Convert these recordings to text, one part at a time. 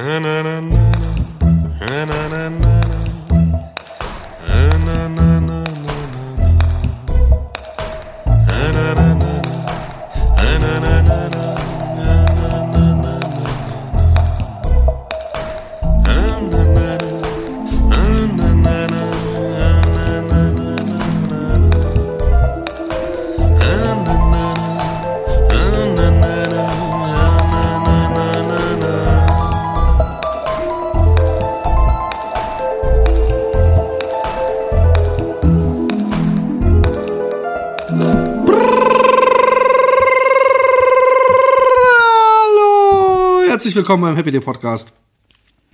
Hallo, herzlich willkommen beim Happy Day Podcast.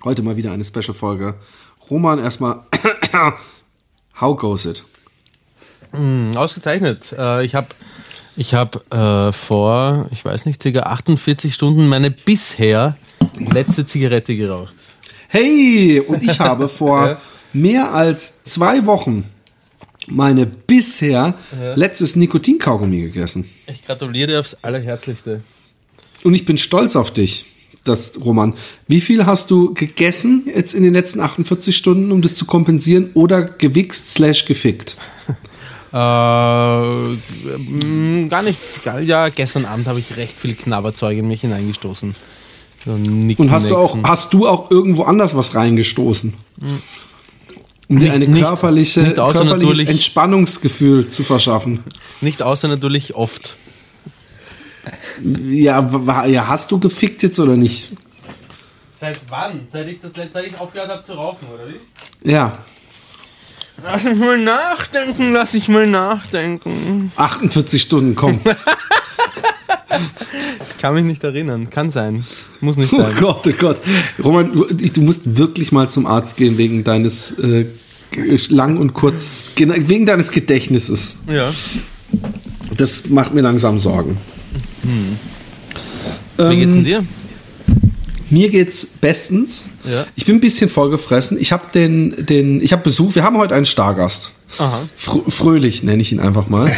Heute mal wieder eine Special-Folge. Roman, erstmal, how goes it? Ausgezeichnet. Äh, ich habe ich hab, äh, vor, ich weiß nicht, circa 48 Stunden meine bisher letzte Zigarette geraucht. Hey, und ich habe vor Ja. mehr als zwei Wochen meine bisher letztes Nikotinkaugummi gegessen. Ich gratuliere dir aufs Allerherzlichste. Und ich bin stolz auf dich, das Roman. Wie viel hast du gegessen jetzt in den letzten 48 Stunden, um das zu kompensieren, oder gewichst slash gefickt? Äh, mm, gar nichts. Gar, ja, gestern Abend habe ich recht viel Knabberzeug in mich hineingestoßen. So Und hast du auch, hast du auch irgendwo anders was reingestoßen? Um dir Nicht- eine nicht- körperliche, nicht außer körperliches natürlich- Entspannungsgefühl zu verschaffen. Nicht außer natürlich oft. Ja, ja, hast du gefickt jetzt oder nicht? Seit wann? Seit ich das letzte, seit ich aufgehört habe zu rauchen, oder wie? Ja, Lass mich mal nachdenken, lass mich mal nachdenken. 48 Stunden, komm. Ich kann mich nicht erinnern. Kann sein. Muss nicht Oh sein. Gott, oh Gott. Roman, du, musst wirklich mal zum Arzt gehen wegen deines äh, lang und kurz, wegen deines Gedächtnisses. Ja. Das macht mir langsam Sorgen. Wie geht's denn dir? Mir geht's bestens. Ja. Ich bin ein bisschen vollgefressen. Ich habe den, den, ich habe Besuch. Wir haben heute einen Stargast. Aha. Fr Fröhlich nenne ich ihn einfach mal.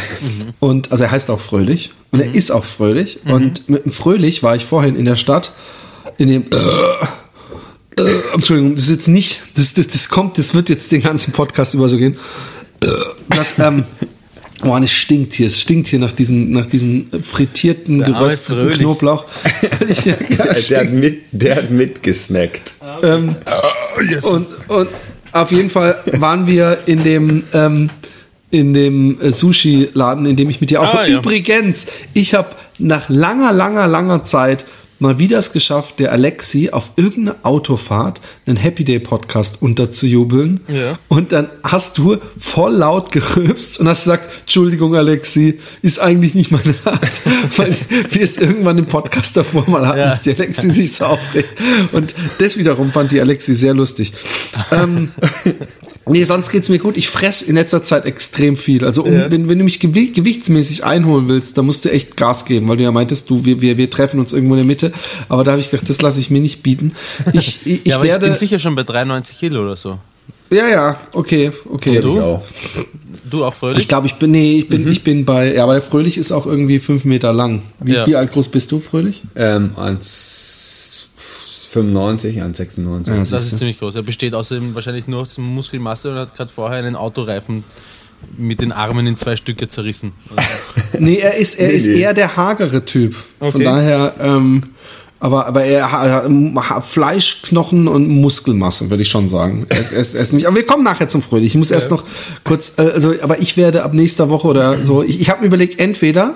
Und also er heißt auch Fröhlich und er ist auch fröhlich. Und mit dem Fröhlich war ich vorhin in der Stadt in dem äh, äh, Entschuldigung, das ist jetzt nicht, das, das, das kommt, das wird jetzt den ganzen Podcast über so gehen. Äh, Das, ähm, oh, es stinkt hier, es stinkt hier nach diesem, nach diesem frittierten, Der gerösteten. Knoblauch. Ja, Der, der, hat mit, der hat mitgesnackt. Ähm, und, und auf jeden Fall waren wir in dem ähm, in dem äh, Sushi-Laden, in dem ich mit dir auch Ah, war. ja. Übrigens, ich habe nach langer, langer, langer Zeit mal wieder es geschafft, der Alexi auf irgendeine Autofahrt einen Happy Day Podcast unterzujubeln. Ja. Und dann hast du voll laut gerülpst und hast gesagt, Entschuldigung, Alexi, ist eigentlich nicht meine Art. Weil wir es irgendwann im Podcast davor mal hatten, Ja. dass die Alexi sich so aufregt. Und das wiederum fand die Alexi sehr lustig. ähm, nee, sonst geht's mir gut. Ich fress in letzter Zeit extrem viel. Also um, Ja. wenn, wenn du mich gewi gewichtsmäßig einholen willst, dann musst du echt Gas geben, weil du ja meintest, du, wir, wir, wir treffen uns irgendwo in der Mitte. Aber da habe ich gedacht, das lasse ich mir nicht bieten. Ich, ich, ich Ja, aber werde. ich bin sicher schon bei 93 Kilo oder so. ja, ja, okay, okay. du? Ich auch. Du auch fröhlich? Ich glaube, ich bin, nee, ich bin, ich bin bei, ja, aber der Fröhlich ist auch irgendwie fünf Meter lang. Wie, Ja. wie alt groß bist du, Fröhlich? Ähm, 1,95, 1,96. Ja, das ist ziemlich groß. Er besteht außerdem wahrscheinlich nur aus Muskelmasse und hat gerade vorher einen Autoreifen mit den Armen in zwei Stücke zerrissen. Nee, er ist, er Nee, ist nee. eher der hagere Typ. Von Okay. daher, ähm, aber, aber er hat ha, Fleisch, Knochen und Muskelmasse, würde ich schon sagen. Er ist, er ist, er ist nicht, aber wir kommen nachher zum Fröhlich. Ich muss erst noch kurz, äh, also, aber ich werde ab nächster Woche oder so, ich, ich habe mir überlegt, entweder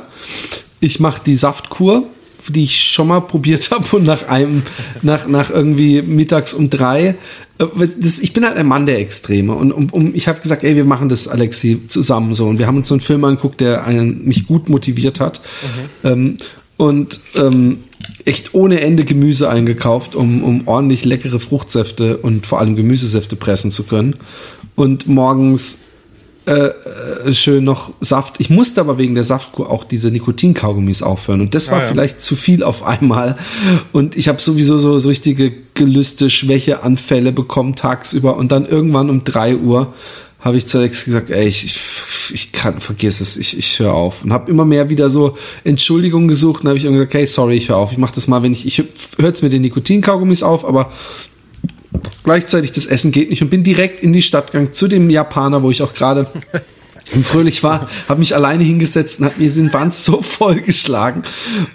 ich mache die Saftkur, die ich schon mal probiert habe und nach einem, nach, nach irgendwie mittags um drei. äh, Das, ich bin halt ein Mann der Extreme und um, um, ich habe gesagt, ey, wir machen das, Alexi, zusammen so. Und wir haben uns so einen Film angeguckt, der einen, mich gut motiviert hat. Ähm, und ähm, echt ohne Ende Gemüse eingekauft, um, um ordentlich leckere Fruchtsäfte und vor allem Gemüsesäfte pressen zu können. Und morgens äh, schön noch Saft. Ich musste aber wegen der Saftkur auch diese Nikotinkaugummis aufhören. Und das war Ah, ja. vielleicht zu viel auf einmal. Und ich habe sowieso so, so richtige Gelüste, Schwächeanfälle bekommen tagsüber. Und dann irgendwann um drei Uhr habe ich zu Alex gesagt, ey, ich, ich, ich kann, vergiss es, ich, ich höre auf. Und habe immer mehr wieder so Entschuldigungen gesucht und habe ich irgendwie gesagt, hey, sorry, ich höre auf. Ich mache das mal, wenn ich, ich höre jetzt mit den Nikotinkaugummis auf, aber gleichzeitig das Essen geht nicht und bin direkt in die Stadt gegangen zu dem Japaner, wo ich auch gerade fröhlich war, habe mich alleine hingesetzt und habe mir den Band so voll geschlagen.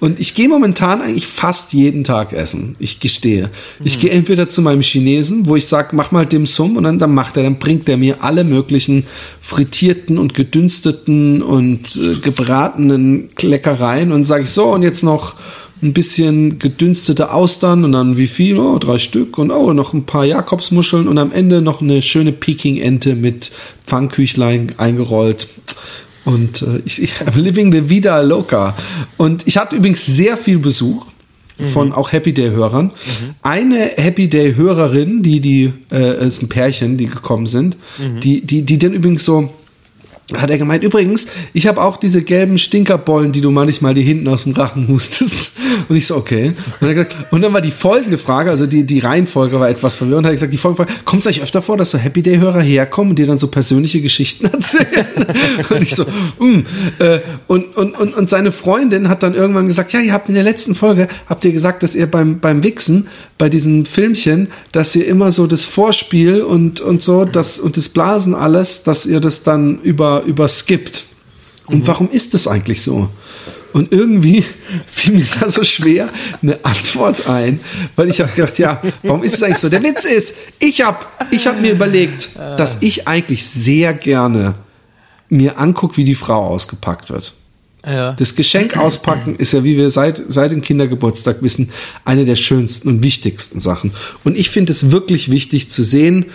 Und ich gehe momentan eigentlich fast jeden Tag essen. Ich gestehe. Ich gehe entweder zu meinem Chinesen, wo ich sage, mach mal Dim Sum und dann, dann macht er, dann bringt er mir alle möglichen frittierten und gedünsteten und äh, gebratenen Leckereien und sage ich so und jetzt noch ein bisschen gedünstete Austern und dann wie viel? Oh, drei Stück und oh, noch ein paar Jakobsmuscheln und am Ende noch eine schöne Peking-Ente mit Pfannkuchlein eingerollt. Und äh, ich, ich I'm living the vida loca. Und ich hatte übrigens sehr viel Besuch von auch Happy Day Hörern. Eine Happy Day Hörerin, die die äh, ist ein Pärchen, die gekommen sind, die die die dann übrigens so hat er gemeint, übrigens, ich habe auch diese gelben Stinkerbollen, die du manchmal die hinten aus dem Rachen hustest. Und ich so, okay. Und, gesagt, und dann war die folgende Frage, also die, die Reihenfolge war etwas verwirrend, hat er gesagt, die folgende Frage, kommt es eigentlich öfter vor, dass so Happy Day-Hörer herkommen und dir dann so persönliche Geschichten erzählen? und ich so, mm. und, und, und, und seine Freundin hat dann irgendwann gesagt, ja, ihr habt in der letzten Folge, habt ihr gesagt, dass ihr beim, beim Wichsen, bei diesen Filmchen, dass ihr immer so das Vorspiel und, und so, das, und das Blasen alles, dass ihr das dann über, überskippt. Und warum ist das eigentlich so? Und irgendwie fiel mir da so schwer eine Antwort ein, weil ich habe gedacht, ja, warum ist es eigentlich so? Der Witz ist, ich habe ich hab mir überlegt, dass ich eigentlich sehr gerne mir angucke, wie die Frau ausgepackt wird. Ja. Das Geschenk auspacken ist ja, wie wir seit, seit dem Kindergeburtstag wissen, eine der schönsten und wichtigsten Sachen. Und ich finde es wirklich wichtig zu sehen,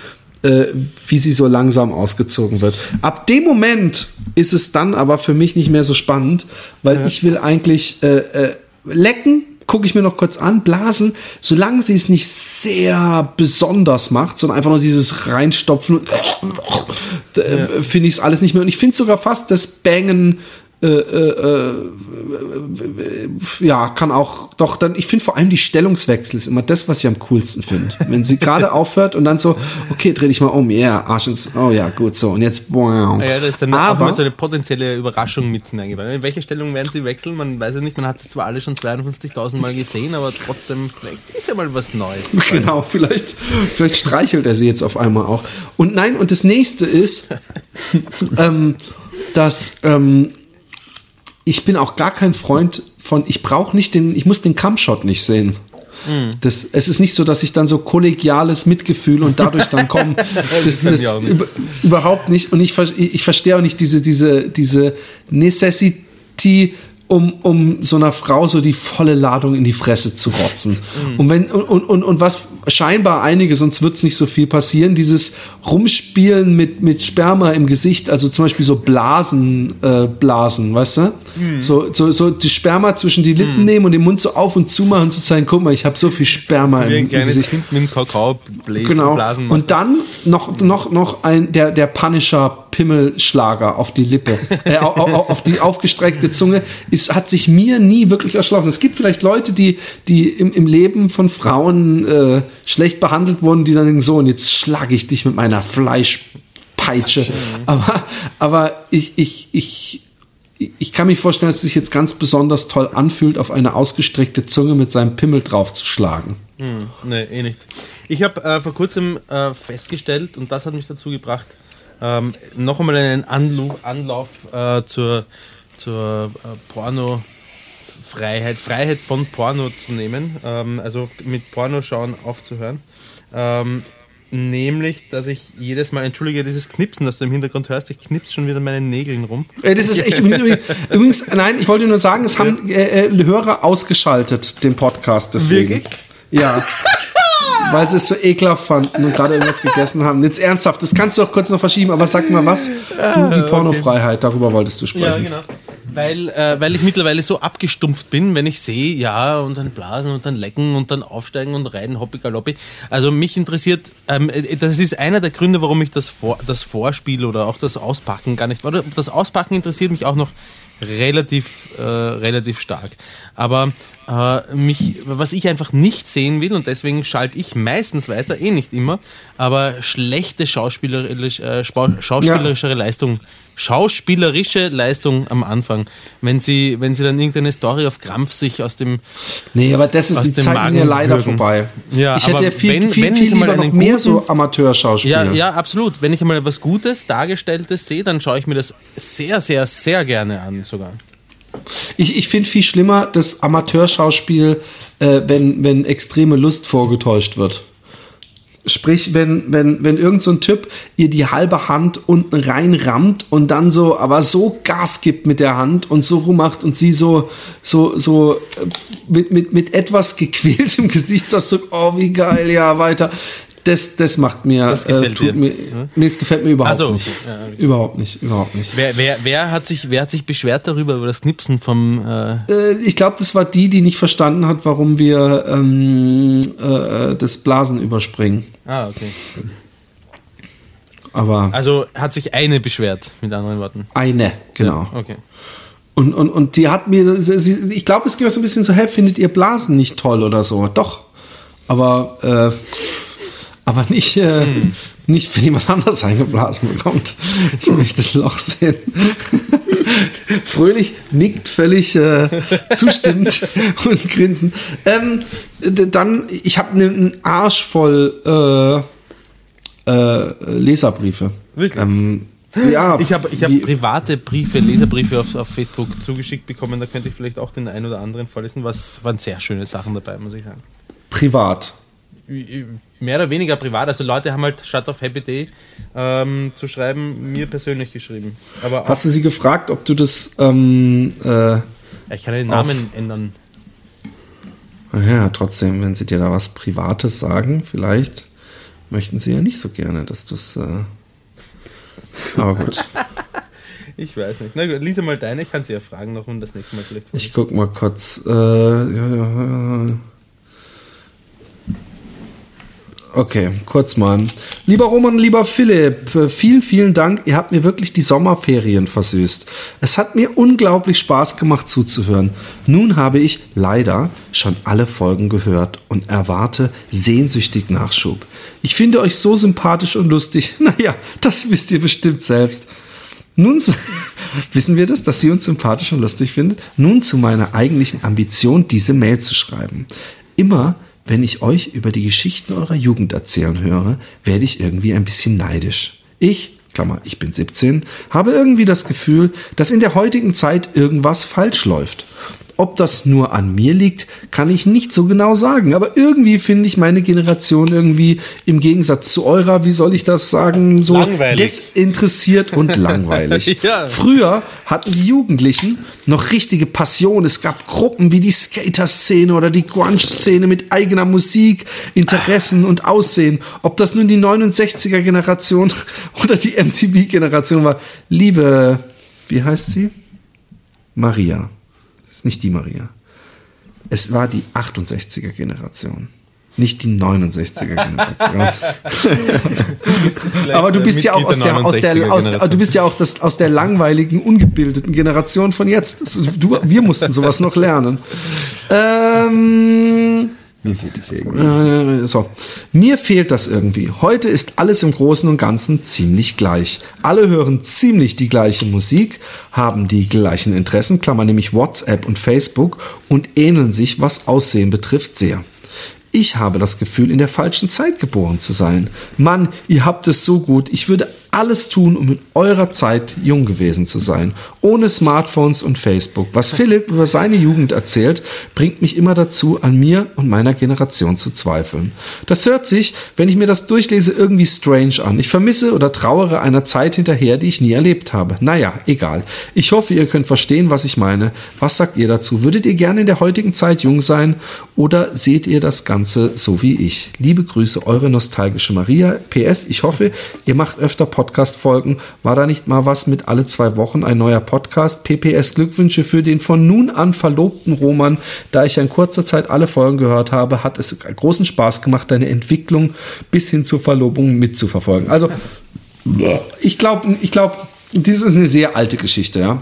äh, wie sie so langsam ausgezogen wird. Ab dem Moment ist es dann aber für mich nicht mehr so spannend, weil ich will eigentlich äh, äh, lecken, gucke ich mir noch kurz an, blasen, solange sie es nicht sehr besonders macht, sondern einfach nur dieses reinstopfen, äh, finde ich es alles nicht mehr. Und ich finde sogar fast das Bangen äh, äh, äh, ja, kann auch doch dann, ich finde vor allem die Stellungswechsel ist immer das, was ich am coolsten finde. Wenn sie gerade aufhört und dann so, okay, dreh dich mal um, ja, yeah, Arsch ins, oh ja, gut, so, und jetzt, wow. Ja, das ist dann auch Aber- immer so eine potenzielle Überraschung mit hineingebracht. In welche Stellung werden sie wechseln? Man weiß es nicht, man hat sie zwar alle schon 52.000 Mal gesehen, aber trotzdem, vielleicht ist ja mal was Neues. Genau, vielleicht, vielleicht streichelt er sie jetzt auf einmal auch. Und nein, und das nächste ist, ähm, dass ähm, ich bin auch gar kein Freund von, ich brauche nicht den, ich muss den Cumshot nicht sehen. Das, es ist nicht so, dass ich dann so kollegiales Mitgefühl und dadurch dann komme. Das, nicht. über, überhaupt nicht. Und ich, ich verstehe auch nicht diese, diese, diese Necessity, um, um so einer Frau so die volle Ladung in die Fresse zu rotzen. Und wenn, und, und, und, was scheinbar einige, sonst wird es nicht so viel passieren, dieses Rumspielen mit, mit Sperma im Gesicht, also zum Beispiel so Blasen, äh, Blasen, weißt du? So, so, so die Sperma zwischen die Lippen nehmen und den Mund so auf und zu machen und zu sagen, guck mal, ich habe so viel Sperma Wie im, ein kleines Gesicht. Kind mit dem Kakao bläsen, Genau. blasen macht. Und dann noch, noch, noch ein, der, der Punisher Pimmelschlager auf die Lippe, äh, au- au- auf die aufgestreckte Zunge, ist, hat sich mir nie wirklich erschlossen. Es gibt vielleicht Leute, die, die im, im Leben von Frauen äh, schlecht behandelt wurden, die dann denken, so, und jetzt schlage ich dich mit meiner Fleischpeitsche. Aber, aber ich, ich, ich, ich kann mich vorstellen, dass es sich jetzt ganz besonders toll anfühlt, auf eine ausgestreckte Zunge mit seinem Pimmel draufzuschlagen. Nee, eh nicht. Ich habe äh, vor kurzem äh, festgestellt, und das hat mich dazu gebracht, ähm, noch einmal einen Anlu Anlauf äh, zur, zur äh, Porno-Freiheit, Freiheit von Porno zu nehmen, ähm, also mit Pornoschauen aufzuhören. Ähm, nämlich, dass ich jedes Mal, entschuldige, dieses Knipsen, das du im Hintergrund hörst, ich knips schon wieder meinen Nägeln rum. Ey, das ist echt übrigens, übrigens, nein, ich wollte nur sagen, es haben äh, äh, Hörer ausgeschaltet, den Podcast. Deswegen. Wirklich? Ja. Weil sie es so ekelhaft fanden und gerade irgendwas gegessen haben. Jetzt ernsthaft, das kannst du doch kurz noch verschieben, aber sag mal was. Du, die Pornofreiheit, darüber wolltest du sprechen. Ja, genau. Weil, äh, weil ich mittlerweile so abgestumpft bin, wenn ich sehe, ja, und dann blasen und dann lecken und dann aufsteigen und reiten, hoppi galoppi. Also mich interessiert, ähm, äh, das ist einer der Gründe, warum ich das, Vor das Vorspiel oder auch das Auspacken gar nicht, oder das Auspacken interessiert mich auch noch relativ, äh, relativ stark. Aber äh, mich, was ich einfach nicht sehen will, und deswegen schalte ich meistens weiter, eh nicht immer, aber schlechte schauspielerisch, äh, schauspielerischere ja. Leistung, schauspielerische Leistung am Anfang. Wenn sie, wenn sie dann irgendeine Story auf Krampf sich aus dem Nee, aber das ist die Zeit ja leider würgen. vorbei. Ja, ich hätte ja viel, wenn, viel, wenn viel ich mal einen mehr guten, so Amateurschauspieler. Ja, ja, absolut. Wenn ich einmal etwas Gutes, Dargestelltes sehe, dann schaue ich mir das sehr, sehr, sehr gerne an sogar. Ich, ich finde viel schlimmer das Amateurschauspiel, äh, wenn, wenn extreme Lust vorgetäuscht wird. Sprich, wenn, wenn, wenn irgend so ein Typ ihr die halbe Hand unten reinrammt und dann so, aber so Gas gibt mit der Hand und so rummacht und sie so, so, so äh, mit, mit, mit etwas gequältem Gesichtsausdruck, oh, wie geil, ja, weiter das, das macht mir. Das gefällt äh. Mir, nee, es gefällt mir überhaupt so. nicht. Ja, okay. Überhaupt nicht, überhaupt nicht. Wer, wer, wer, hat sich, wer hat sich beschwert darüber, über das Knipsen vom. Äh äh, ich glaube, das war die, die nicht verstanden hat, warum wir ähm, äh, das Blasen überspringen. Ah, okay. Aber. Also hat sich eine beschwert, mit anderen Worten. Eine, genau. Ja, okay. Und, und, und die hat mir, sie, ich glaube, es ging so ein bisschen so, hey, findet ihr Blasen nicht toll oder so? Doch. Aber äh, aber nicht, äh, hm. nicht wenn jemand anders eingeblasen bekommt. Ich möchte das Loch sehen. Fröhlich nickt völlig äh, zustimmend und grinsen. Ähm, dann, ich habe ne, einen Arsch voll äh, äh, Leserbriefe. Wirklich? Ähm, ja, ich habe ich hab private Briefe, Leserbriefe auf, auf Facebook zugeschickt bekommen. Da könnte ich vielleicht auch den einen oder anderen vorlesen. Was waren sehr schöne Sachen dabei, muss ich sagen. Privat mehr oder weniger privat. Also Leute haben halt statt auf Happy Day ähm, zu schreiben, mir persönlich geschrieben. Aber Hast du sie gefragt, ob du das ähm, äh, Ich kann den Namen ändern. Ja, trotzdem, wenn sie dir da was Privates sagen, vielleicht möchten sie ja nicht so gerne, dass du es. Äh, aber gut. ich weiß nicht. Na gut, lies mal deine, ich kann sie ja fragen noch und das nächste Mal vielleicht. Ich guck mal kurz. Äh, ja, ja, ja. Okay, kurz mal. Lieber Roman, lieber Philipp, äh, vielen, vielen Dank. Ihr habt mir wirklich die Sommerferien versüßt. Es hat mir unglaublich Spaß gemacht zuzuhören. Nun habe ich leider schon alle Folgen gehört und erwarte sehnsüchtig Nachschub. Ich finde euch so sympathisch und lustig. Naja, das wisst ihr bestimmt selbst. Nun wissen wir das, dass sie uns sympathisch und lustig findet. Nun zu meiner eigentlichen Ambition, diese Mail zu schreiben. Immer wenn ich euch über die Geschichten eurer Jugend erzählen höre, werde ich irgendwie ein bisschen neidisch. Ich, Klammer, ich bin 17, habe irgendwie das Gefühl, dass in der heutigen Zeit irgendwas falsch läuft. Ob das nur an mir liegt, kann ich nicht so genau sagen. Aber irgendwie finde ich meine Generation irgendwie im Gegensatz zu eurer, wie soll ich das sagen, so langweilig. desinteressiert und langweilig. ja. Früher hatten die Jugendlichen noch richtige Passion. Es gab Gruppen wie die Skater-Szene oder die Grunge-Szene mit eigener Musik, Interessen und Aussehen. Ob das nun die 69er-Generation oder die MTV-Generation war. Liebe, wie heißt sie? Maria ist nicht die Maria. Es war die 68er Generation. Nicht die 69er Generation. du Aber du bist ja auch aus der, aus der, aus, du bist ja auch das, aus der langweiligen, ungebildeten Generation von jetzt. Du, wir mussten sowas noch lernen. Ähm, mir fehlt das irgendwie. Äh, so. Mir fehlt das irgendwie. Heute ist alles im Großen und Ganzen ziemlich gleich. Alle hören ziemlich die gleiche Musik, haben die gleichen Interessen, Klammer nämlich WhatsApp und Facebook und ähneln sich, was Aussehen betrifft, sehr. Ich habe das Gefühl, in der falschen Zeit geboren zu sein. Mann, ihr habt es so gut. Ich würde alles tun, um in eurer Zeit jung gewesen zu sein. Ohne Smartphones und Facebook. Was Philipp über seine Jugend erzählt, bringt mich immer dazu, an mir und meiner Generation zu zweifeln. Das hört sich, wenn ich mir das durchlese, irgendwie strange an. Ich vermisse oder trauere einer Zeit hinterher, die ich nie erlebt habe. Naja, egal. Ich hoffe, ihr könnt verstehen, was ich meine. Was sagt ihr dazu? Würdet ihr gerne in der heutigen Zeit jung sein oder seht ihr das Ganze so wie ich? Liebe Grüße, eure nostalgische Maria. PS, ich hoffe, ihr macht öfter Podcasts Podcast-Folgen. War da nicht mal was mit alle zwei Wochen ein neuer Podcast? PPS Glückwünsche für den von nun an verlobten Roman. Da ich in kurzer Zeit alle Folgen gehört habe, hat es großen Spaß gemacht, deine Entwicklung bis hin zur Verlobung mitzuverfolgen. Also, ich glaube, ich glaube, dies ist eine sehr alte Geschichte, ja.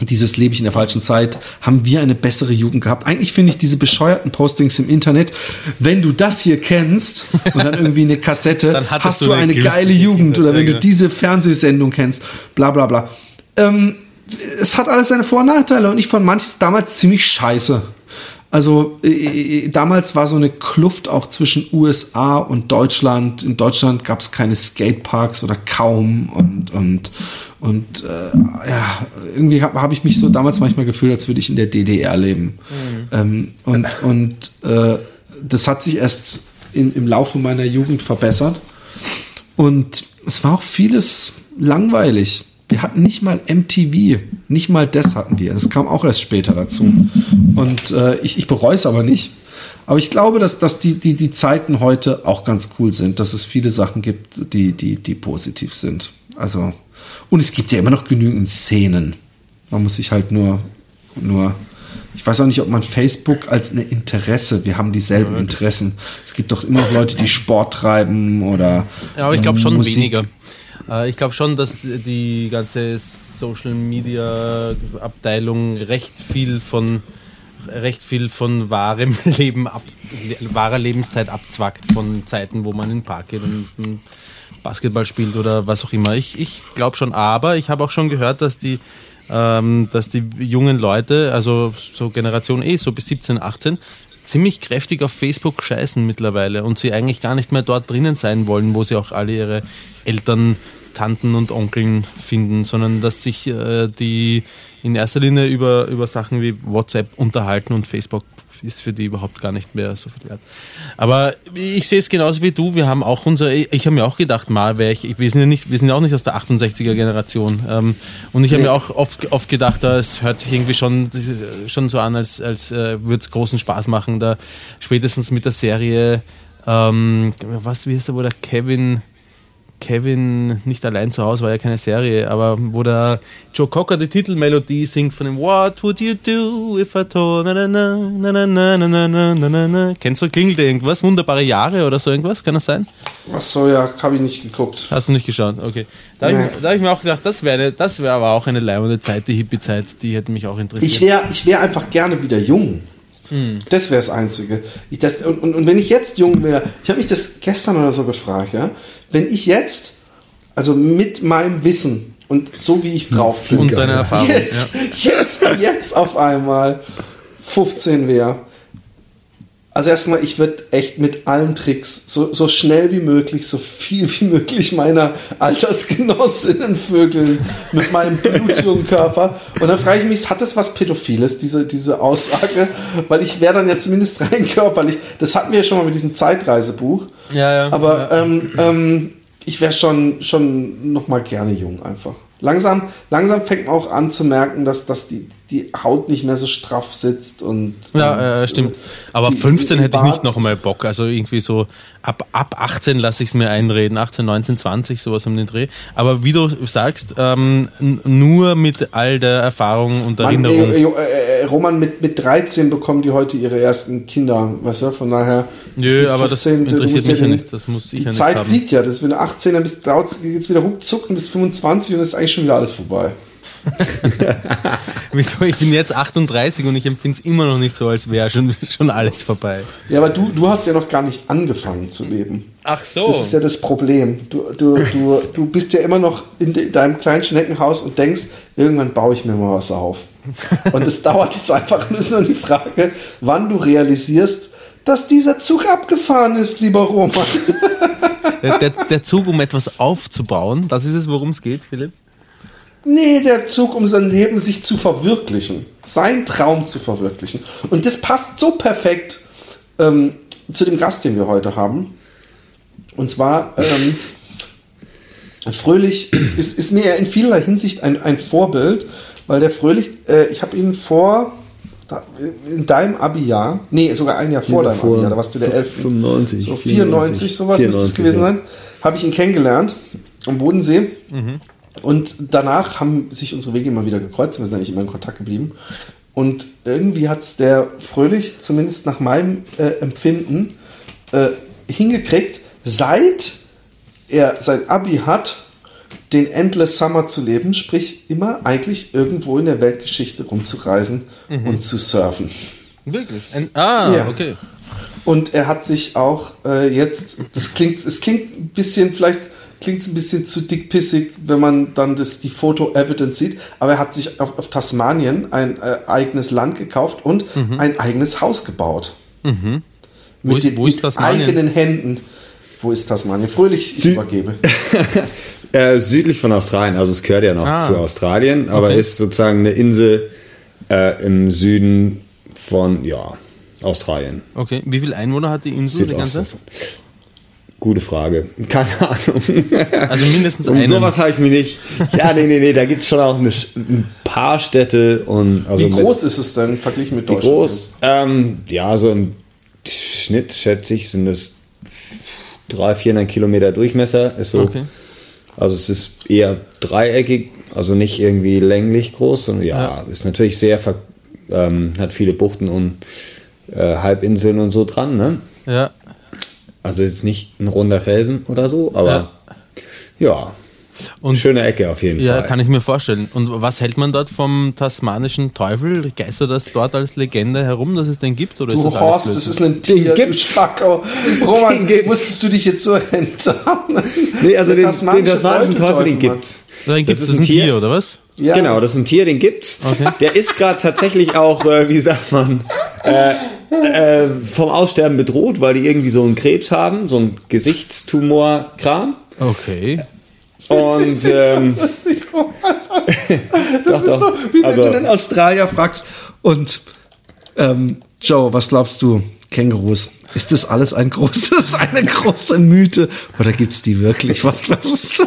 Dieses lebe ich in der falschen Zeit, haben wir eine bessere Jugend gehabt. Eigentlich finde ich diese bescheuerten Postings im Internet, wenn du das hier kennst und dann irgendwie eine Kassette, Dann hast du eine eine geile Jugend oder wenn du diese Fernsehsendung kennst, bla bla bla. Ähm, es hat alles seine Vor- und Nachteile und ich fand manches damals ziemlich scheiße. Also äh, äh, damals war so eine Kluft auch zwischen USA und Deutschland. In Deutschland gab es keine Skateparks oder kaum und und und äh, ja irgendwie habe hab ich mich so damals manchmal gefühlt, als würde ich in der DDR leben. Ähm, und und äh, das hat sich erst in, im Laufe meiner Jugend verbessert. Und es war auch vieles langweilig. Wir hatten nicht mal MTV. Nicht mal das hatten wir. Das kam auch erst später dazu. Und äh, ich, ich bereue es aber nicht. Aber ich glaube, dass, dass die, die, die Zeiten heute auch ganz cool sind, dass es viele Sachen gibt, die, die, die positiv sind. Also, und es gibt ja immer noch genügend Szenen. Man muss sich halt nur, nur, ich weiß auch nicht, ob man Facebook als eine Interesse, wir haben dieselben Interessen. Es gibt doch immer noch Leute, die Sport treiben oder. Ja, aber ich glaube schon Musik. weniger. Äh, Ich glaube schon, dass die ganze Social Media Abteilung recht viel von recht viel von wahrem Leben ab, wahrer Lebenszeit abzwackt von Zeiten, wo man in den Park geht und und Basketball spielt oder was auch immer. Ich, ich glaube schon, aber ich habe auch schon gehört, dass die ähm, dass die jungen Leute, also so Generation E, so bis 17, 18, ziemlich kräftig auf Facebook scheißen mittlerweile und sie eigentlich gar nicht mehr dort drinnen sein wollen, wo sie auch alle ihre Eltern, Tanten und Onkeln finden, sondern dass sich äh, die in erster Linie über, über Sachen wie WhatsApp unterhalten und Facebook ist für die überhaupt gar nicht mehr so viel wert. Aber ich sehe es genauso wie du. Wir haben auch unser, ich habe mir auch gedacht, mal wäre ich, wir sind ja nicht, wir sind ja auch nicht aus der 68er Generation. Ähm, und ich habe mir auch oft, oft gedacht, da, es hört sich irgendwie schon, schon so an, als, als äh, würde es großen Spaß machen, da spätestens mit der Serie, ähm, was, wie heißt der, wo der Kevin, Kevin nicht allein zu Hause, war ja keine Serie, aber wo der Joe Cocker die Titelmelodie singt von dem What would you do if I told na na na na na na na na na na Kennst du, klingelt irgendwas? Wunderbare Jahre oder so irgendwas? Kann das sein? Ach so, ja, habe ich nicht geguckt. Hast du nicht geschaut? Okay. Da habe ich, hab ich mir auch gedacht, das wäre das wäre aber auch eine leibende Zeit, die Hippie-Zeit, die hätte mich auch interessiert. Ich wäre ich wär einfach gerne wieder jung. Das wäre das Einzige. Ich, das, und, und, und wenn ich jetzt jung wäre, ich habe mich das gestern oder so gefragt, ja, wenn ich jetzt, also mit meinem Wissen und so wie ich drauf bin, und deine Erfahrung. jetzt, jetzt, jetzt auf einmal 15 wäre. Also erstmal, ich würde echt mit allen Tricks so, so schnell wie möglich, so viel wie möglich meiner Altersgenossinnen vögeln mit meinem blutigen Körper. Und dann frage ich mich, hat das was Pädophiles, diese, diese Aussage? Weil ich wäre dann ja zumindest rein körperlich. Das hatten wir ja schon mal mit diesem Zeitreisebuch. Ja, ja. Aber ja. ähm, ähm, ich wäre schon, schon noch mal gerne jung einfach. Langsam, langsam fängt man auch an zu merken, dass, dass die, die Haut nicht mehr so straff sitzt und. Ja, und, äh, stimmt. äh, Aber die- 15 die hätte ich nicht Bart- noch einmal Bock. Also irgendwie so ab, ab 18 lasse ich es mir einreden. 18, 19, 20, sowas um den Dreh. Aber wie du sagst, ähm, nur mit all der Erfahrung und Mann, Erinnerung. äh, äh, äh, Roman, mit, mit 13 bekommen die heute ihre ersten Kinder, weißt du? Von daher. Nö, aber das 15, du interessiert mich ja den- nicht. Das muss ich Die ja nicht Zeit haben. fliegt ja. Das, wenn du 18 dann bist, dauert jetzt wieder ruckzuck und bis 25 und ist eigentlich schon wieder alles vorbei. Wieso? Ich bin jetzt 38 und ich empfinde es immer noch nicht so, als wäre schon, schon alles vorbei. Ja, aber du, du hast ja noch gar nicht angefangen zu leben. Ach so. Das ist ja das Problem. Du, du, du, du bist ja immer noch in de, deinem kleinen Schneckenhaus und denkst, irgendwann baue ich mir mal was auf. Und es dauert jetzt einfach nur, ist nur die Frage, wann du realisierst, dass dieser Zug abgefahren ist, lieber Roman. der, der, der Zug, um etwas aufzubauen, das ist es, worum es geht, Philipp. Nee, der Zug, um sein Leben sich zu verwirklichen. Sein Traum zu verwirklichen. Und das passt so perfekt ähm, zu dem Gast, den wir heute haben. Und zwar, ähm, Fröhlich ist, ist, ist mir in vielerlei Hinsicht ein, ein Vorbild, weil der Fröhlich, äh, ich habe ihn vor, in deinem Abi-Jahr, nee, sogar ein Jahr vor deinem. Abi-Jahr, da warst du der 11. 95, So 94, sowas müsste es 94, gewesen ja. sein. Habe ich ihn kennengelernt am Bodensee. Und danach haben sich unsere Wege immer wieder gekreuzt. Wir sind eigentlich immer in Kontakt geblieben. Und irgendwie hat es der Fröhlich, zumindest nach meinem äh, Empfinden, äh, hingekriegt, seit er sein Abi hat, den Endless Summer zu leben, sprich immer eigentlich irgendwo in der Weltgeschichte rumzureisen und zu surfen. Wirklich? Ein, ah, Ja. okay. Und er hat sich auch äh, jetzt, das klingt, es klingt ein bisschen, vielleicht klingt es ein bisschen zu dickpissig, wenn man dann das, die Foto-Evidence sieht, aber er hat sich auf, auf Tasmanien ein äh, eigenes Land gekauft und ein eigenes Haus gebaut. Mhm. Wo ist- wo ist mit Tasmanien? eigenen Händen. Wo ist Tasmanien? Fröhlich, ich Sü- übergebe. Äh, südlich von Australien, also es gehört ja noch Ah. zu Australien, aber Okay. ist sozusagen eine Insel äh, im Süden von, ja, Australien. Okay. Wie viele Einwohner hat die Insel, die ganze? Gute Frage. Keine Ahnung. Also mindestens um einen. sowas habe ich mir nicht. Ja, nee, nee, nee, da gibt es schon auch eine, ein paar Städte und also Wie mit- groß ist es denn verglichen mit Wie Deutschland? groß? Ähm, ja, so im Schnitt schätze ich, sind es 300, 400 Kilometer Durchmesser. Ist so, Okay. Also es ist eher dreieckig, also nicht irgendwie länglich groß. sondern ja, Ja. ist natürlich sehr, ähm, hat viele Buchten und äh, Halbinseln und so dran. Ne? Ja. Also es ist nicht ein runder Felsen oder so, aber ja, Und schöne Ecke auf jeden ja, Fall. kann ich mir vorstellen. Und was hält man dort vom tasmanischen Teufel? Geistert das dort als Legende herum, dass es den gibt? Oder ist Du das alles Horst, das Blödsinn? ist ein Tier, du gibt's. Spacko. Den Roman, gibt's. musstest du dich jetzt so enttarnen? nee, also den, den tasmanischen Teufel, den Mann. gibt's. Dann gibt es ist ein Tier, oder was? Ja. Genau, das ist ein Tier, den gibt's. Okay. Der ist gerade tatsächlich auch, äh, wie sagt man, äh, äh, vom Aussterben bedroht, weil die irgendwie so einen Krebs haben, so einen Gesichtstumor-Kram. Okay. Und ähm, Das ist doch. so, wie wenn Also- du den Australier fragst. Und ähm, Joe, was glaubst du? Kängurus. Ist das alles ein großes, eine große Mythe? Oder gibt's die wirklich? Was glaubst du?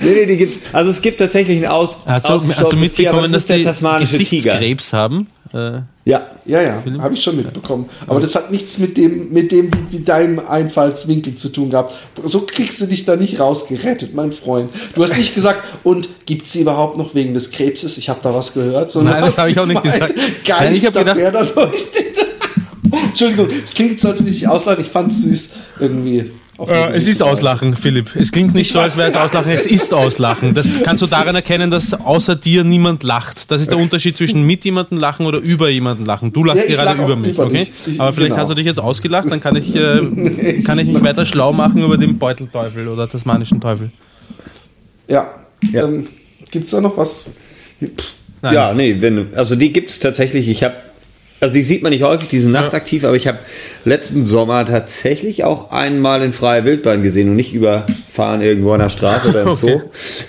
nee, nee, die gibt, also es gibt tatsächlich einen Aus, Hast du, hast du mitbekommen, das dass die tasmanische Tiger. Gesichtskrebs haben? Äh, Ja, Ja, ja, habe ich schon mitbekommen. Aber das hat nichts mit dem, mit dem wie, wie deinem Einfallswinkel zu tun gehabt. So kriegst du dich da nicht rausgerettet, mein Freund. Du hast nicht gesagt, und gibt's sie überhaupt noch wegen des Krebses? Ich habe da was gehört. sondern Nein, das habe ich auch nicht gesagt. Nein, ich hab gedacht- werden durch den- Entschuldigung, es klingt jetzt so, als würde ich auslachen. Ich fand's süß irgendwie. Äh, es ist Weise. Auslachen, Philipp. Es klingt nicht so, als wäre es Auslachen. es Es ist Auslachen. Das kannst du daran erkennen, dass außer dir niemand lacht. Das ist der Unterschied zwischen mit jemandem lachen oder über jemanden lachen. Du lachst Ja, gerade lach über mich, über okay? Ich- Aber vielleicht genau. hast du dich jetzt ausgelacht, dann kann ich, äh, kann ich mich weiter schlau machen über den Beutelteufel oder tasmanischen Teufel. Ja. Ja. Ähm, gibt's da noch was? Nein. ja, nee, wenn, du- also die gibt's tatsächlich. Ich habe, also die sieht man nicht häufig, die sind nachtaktiv, aber ich habe letzten Sommer tatsächlich auch einmal in freier Wildbahn gesehen und nicht überfahren irgendwo an der Straße oder im Okay. Zoo,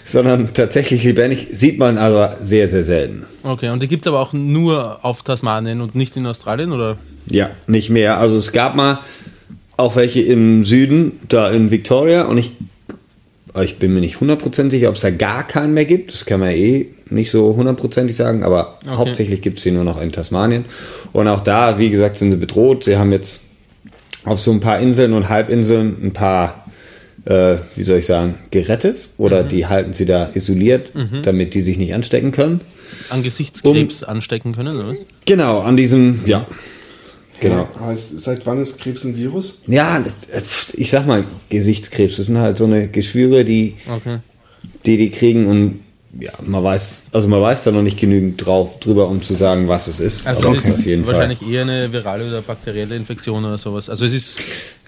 sondern tatsächlich lebendig. Sieht man aber sehr, sehr selten. Okay, und die gibt es aber auch nur auf Tasmanien und nicht in Australien, oder? Ja, nicht mehr. Also es gab mal auch welche im Süden, da in Victoria und ich, ich bin mir nicht hundertprozentig sicher, ob es da gar keinen mehr gibt. Das kann man eh nicht so hundertprozentig sagen, aber Okay. hauptsächlich gibt es sie nur noch in Tasmanien. Und auch da, wie gesagt, sind sie bedroht. Sie haben jetzt auf so ein paar Inseln und Halbinseln ein paar, äh, wie soll ich sagen, gerettet oder die halten sie da isoliert, damit die sich nicht anstecken können. An Gesichtskrebs anstecken können, oder was? Genau, an diesem, ja. Genau. Heißt, seit wann ist Krebs ein Virus? Ja, das- ich sag mal, Gesichtskrebs, das sind halt so eine Geschwüre, die Okay. die, die kriegen und ja, man weiß, also man weiß da noch nicht genügend drauf, drüber, um zu sagen, was es ist. Also es ist jeden wahrscheinlich eher eine virale oder bakterielle Infektion oder sowas. Also es ist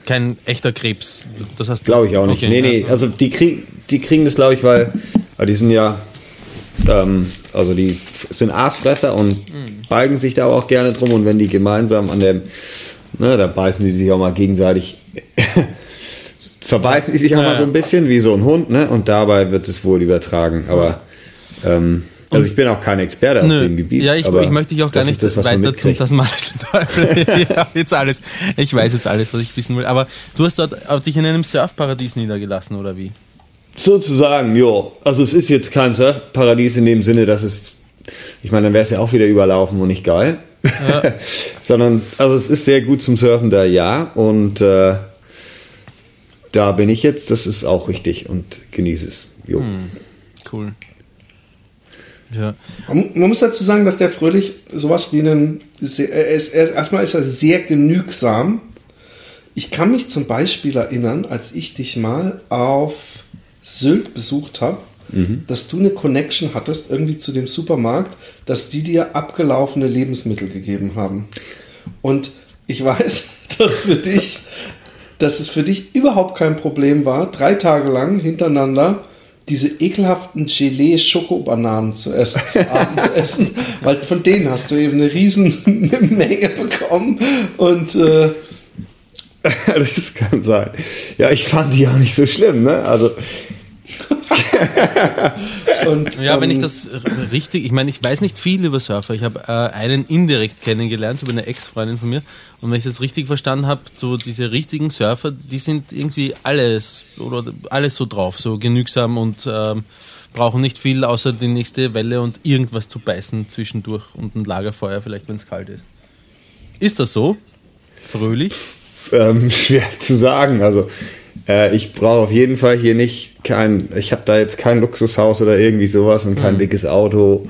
kein echter Krebs. Das heißt, Glaube ich auch nicht. Okay, nee, nee, ja. also die, krieg, die kriegen das, glaube ich, weil, weil die sind ja, ähm, also die sind Aasfresser und Mhm. balgen sich da aber auch gerne drum und wenn die gemeinsam an dem, ne, da beißen die sich auch mal gegenseitig, verbeißen die sich auch mal so ein bisschen wie so ein Hund, ne, und dabei wird es wohl übertragen, aber, ähm, also ich bin auch kein Experte auf Nö. dem Gebiet. Ja, ich, ich möchte dich auch gar nicht das, weiter zum tasmanischen Teufel. ja, jetzt alles. Ich weiß jetzt alles, was ich wissen will. Aber du hast dort auf dich in einem Surfparadies niedergelassen, oder wie? Sozusagen, ja. Also es ist jetzt kein Surfparadies in dem Sinne, dass es, ich meine, dann wäre es ja auch wieder überlaufen und nicht geil. Sondern, also es ist sehr gut zum Surfen da, ja. Und äh, da bin ich jetzt, das ist auch richtig und genieße es. Jo. Cool. Ja. Man, man muss dazu sagen, dass der Fröhlich sowas wie einen. sehr- Er ist, er ist, erstmal ist er sehr genügsam. Ich kann mich zum Beispiel erinnern, als ich dich mal auf Sylt besucht habe, dass du eine Connection hattest irgendwie zu dem Supermarkt, dass die dir abgelaufene Lebensmittel gegeben haben. Und ich weiß, dass für dich, dass es für dich überhaupt kein Problem war, drei Tage lang hintereinander diese ekelhaften Gelee-Schokobananen zu essen, zu Abend zu essen, weil von denen hast du eben eine riesen Menge bekommen und äh, das kann sein. Ja, ich fand die auch nicht so schlimm, ne? Also, und Ja, wenn ich ähm, das richtig, ich meine, ich weiß nicht viel über Surfer. Ich habe äh, einen indirekt kennengelernt über eine Ex-Freundin von mir. Und wenn ich das richtig verstanden habe, so diese richtigen Surfer, die sind irgendwie alles oder alles so drauf, so genügsam und ähm, brauchen nicht viel außer die nächste Welle und irgendwas zu beißen zwischendurch und ein Lagerfeuer, vielleicht wenn es kalt ist. Ist das so? Fröhlich? ähm, schwer zu sagen. Also, äh, ich brauche auf jeden Fall hier nicht kein, ich habe da jetzt kein Luxushaus oder irgendwie sowas und kein dickes Auto.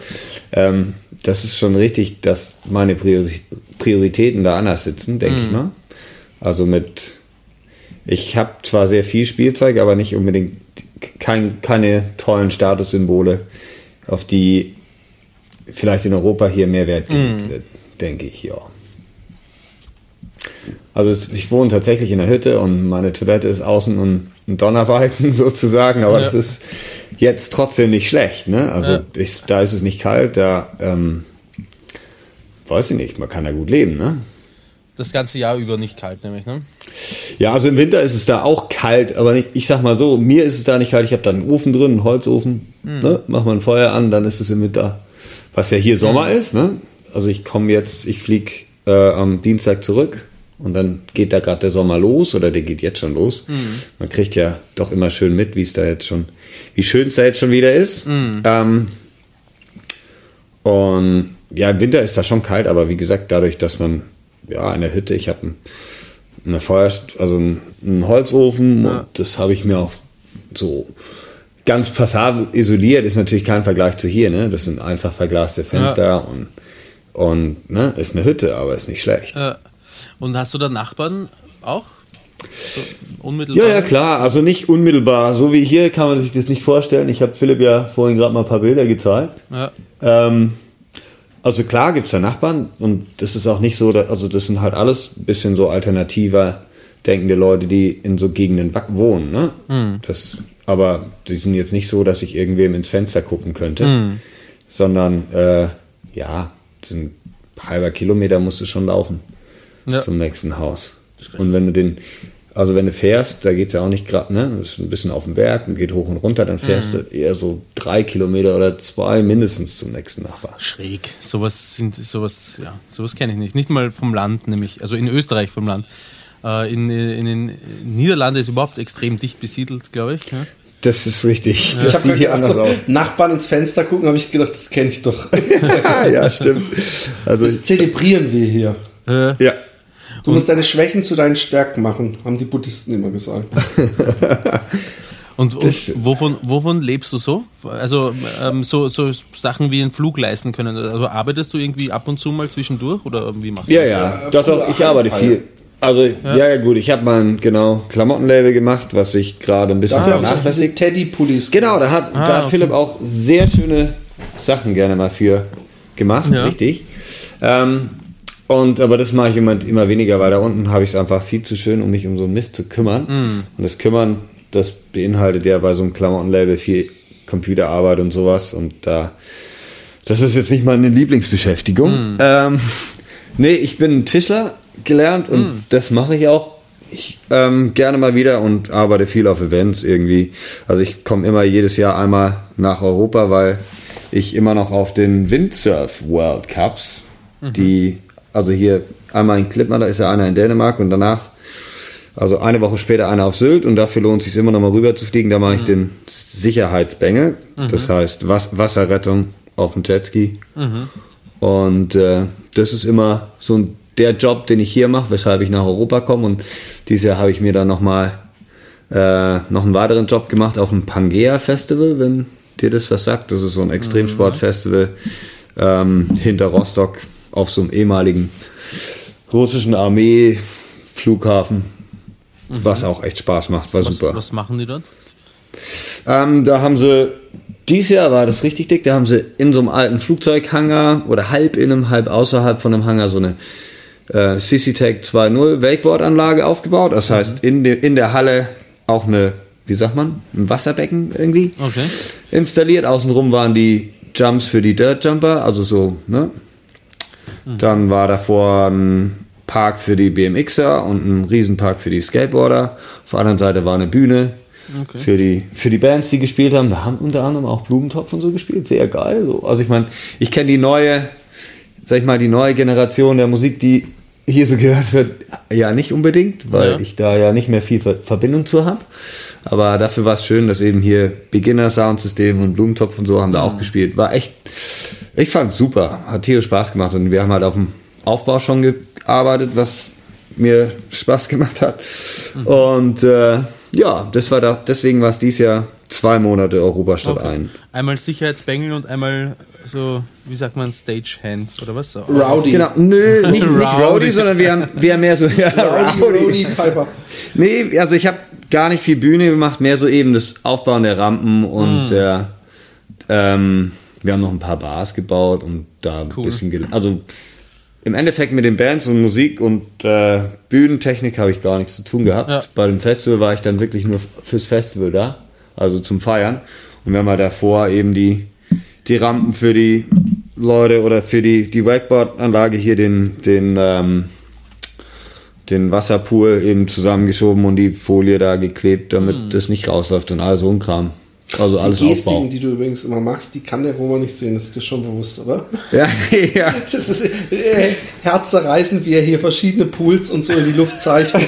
Ähm, das ist schon richtig, dass meine Priori Prioritäten da anders sitzen, denke ich mal. Also mit, ich habe zwar sehr viel Spielzeug, aber nicht unbedingt kein, keine tollen Statussymbole, auf die vielleicht in Europa hier mehr Wert gelegt wird, denke ich, ja. Also ich wohne tatsächlich in der Hütte und meine Toilette ist außen und ein Donnerbalken sozusagen, aber Ja. das ist jetzt trotzdem nicht schlecht. Ne? Also Ja. ich, da ist es nicht kalt, da ähm, weiß ich nicht, man kann da gut leben. Ne? Das ganze Jahr über nicht kalt, nämlich, ne? Ja, also im Winter ist es da auch kalt, aber nicht, ich sag mal so, mir ist es da nicht kalt. Ich habe da einen Ofen drin, einen Holzofen. Ne? Mach mal ein Feuer an, dann ist es im Winter, was ja hier Sommer ist. Ne? Also ich komme jetzt, ich fliege äh, am Dienstag zurück und dann geht da gerade der Sommer los oder der geht jetzt schon los. Man kriegt ja doch immer schön mit, wie es da jetzt schon, wie schön es da jetzt schon wieder ist. Ähm, und ja, im Winter ist da schon kalt, aber wie gesagt, dadurch, dass man ja in der Hütte, ich habe ein, eine Feuer, also einen, einen Holzofen und das habe ich mir auch so ganz passabel isoliert, ist natürlich kein Vergleich zu hier, ne? Das sind einfach verglaste Fenster und und ne, ist eine Hütte, aber ist nicht schlecht. Äh, und hast du da Nachbarn auch? So unmittelbar? Ja, ja, klar. Also nicht unmittelbar. So wie hier kann man sich das nicht vorstellen. Ich habe Philipp ja vorhin gerade mal ein paar Bilder gezeigt. Ja. Ähm, also klar gibt es da Nachbarn und das ist auch nicht so, dass, also das sind halt alles ein bisschen so alternativer denkende Leute, die in so Gegenden wohnen. Ne? Das, aber die sind jetzt nicht so, dass ich irgendwem ins Fenster gucken könnte, sondern äh, ja, ein halber Kilometer musst du schon laufen Ja. zum nächsten Haus. Und wenn du den, also wenn du fährst, da geht es ja auch nicht gerade, ne? Das ist ein bisschen auf dem Berg und geht hoch und runter, dann fährst du eher so drei Kilometer oder zwei mindestens zum nächsten Nachbar. Schräg. Sowas sind sowas, ja, sowas kenne ich nicht. Nicht mal vom Land, nämlich, also in Österreich vom Land. Äh, in, in den Niederlanden ist überhaupt extrem dicht besiedelt, glaube ich. Ja? Das ist richtig. ich Das habe sieht mir hier anders so, aus. Nachbarn ins Fenster gucken, habe ich gedacht, das kenne ich doch. ja, stimmt. Also, Das zelebrieren wir hier. Äh, ja. Du musst deine Schwächen zu deinen Stärken machen, haben die Buddhisten immer gesagt. Und, und wovon, wovon lebst du so? Also ähm, so, so Sachen wie einen Flug leisten können. Also arbeitest du irgendwie ab und zu mal zwischendurch oder wie machst du Ja, das? ja. Doch, doch, ich arbeite viel. Also, ja, ja, gut, ich habe mal ein genau Klamottenlabel gemacht, was ich gerade ein bisschen diese vernachlässigt. Teddy-Pullis. Genau, da hat, da hat okay. Philipp auch sehr schöne Sachen gerne mal für gemacht, Ja. richtig. Ähm, und aber das mache ich immer, immer weniger, weil da unten habe ich es einfach viel zu schön, um mich um so einen Mist zu kümmern. Und das Kümmern, das beinhaltet ja bei so einem Klamottenlabel viel Computerarbeit und sowas. Und da, das ist jetzt nicht meine Lieblingsbeschäftigung. Ähm, nee, ich bin Tischler gelernt und das mache ich auch. Ich, ähm, gerne mal wieder und arbeite viel auf Events irgendwie. Also ich komme immer jedes Jahr einmal nach Europa, weil ich immer noch auf den Windsurf World Cups, die, also hier einmal in Klippmann, da ist ja einer in Dänemark und danach, also eine Woche später einer auf Sylt und dafür lohnt es sich immer noch mal rüber zu fliegen. Da mache ich den Sicherheitsbänge, das heißt Was Wasserrettung auf dem Jetski. Und äh, das ist immer so ein, der Job, den ich hier mache, weshalb ich nach Europa komme. Und dieses Jahr habe ich mir dann nochmal äh, noch einen weiteren Job gemacht auf dem Pangea Festival, wenn dir das was sagt. Das ist so ein Extremsportfestival ähm, hinter Rostock auf so einem ehemaligen russischen Armee-Flughafen, was auch echt Spaß macht, war Was, super. was machen die dort? Ähm, da haben sie, dieses Jahr war das richtig dick, da haben sie in so einem alten Flugzeughangar oder halb in einem, halb außerhalb von einem Hangar so eine äh, CC-Tech 2.0 Wakeboard-Anlage aufgebaut. Das heißt, in, de, in der Halle auch eine, wie sagt man, ein Wasserbecken irgendwie Okay. installiert. Außenrum waren die Jumps für die Dirt Jumper, also so, ne? Dann war davor ein Park für die BMXer und ein Riesenpark für die Skateboarder. Auf der anderen Seite war eine Bühne Okay. für, die, für die Bands, die gespielt haben. Da haben unter anderem auch Blumentopf und so gespielt. Sehr geil. So. Also ich meine, ich kenne die neue, sag ich mal, die neue Generation der Musik, die hier so gehört wird, ja nicht unbedingt, weil Ja. ich da ja nicht mehr viel Ver Verbindung zu habe. Aber dafür war es schön, dass eben hier Beginner Soundsystem und Blumentopf und so haben da auch gespielt. War echt, ich fand super. Hat tierisch Spaß gemacht und wir haben halt auf dem Aufbau schon gearbeitet, was mir Spaß gemacht hat. Und äh, ja, das war da, deswegen war es dieses Jahr zwei Monate Europa statt Okay. ein. Einmal Sicherheitsbengel und einmal so, wie sagt man, Stagehand oder was? So. Rowdy. Genau, nö, nicht, nicht Rowdy. Rowdy, sondern wir haben, wir haben mehr so, ja, Rowdy, Rowdy Piper. Nee, also ich habe gar nicht viel Bühne gemacht, mehr so eben das Aufbauen der Rampen und der, ähm, wir haben noch ein paar Bars gebaut und da ein Cool. bisschen, gel- also im Endeffekt mit den Bands und Musik und äh, Bühnentechnik habe ich gar nichts zu tun gehabt. Ja. Bei dem Festival war ich dann wirklich nur fürs Festival da, also zum Feiern. Und wir haben halt davor eben die, die Rampen für die Leute oder für die, die Wakeboard-Anlage hier den, den, ähm, den Wasserpool eben zusammengeschoben und die Folie da geklebt, damit das nicht rausläuft und all so ein Kram. Also alles Die Gestiken, Aufbau. die du übrigens immer machst, die kann der Roma nicht sehen, das ist dir schon bewusst, oder? Ja, ja. Das ist äh, herzzerreißend, wie er hier verschiedene Pools und so in die Luft zeichnet.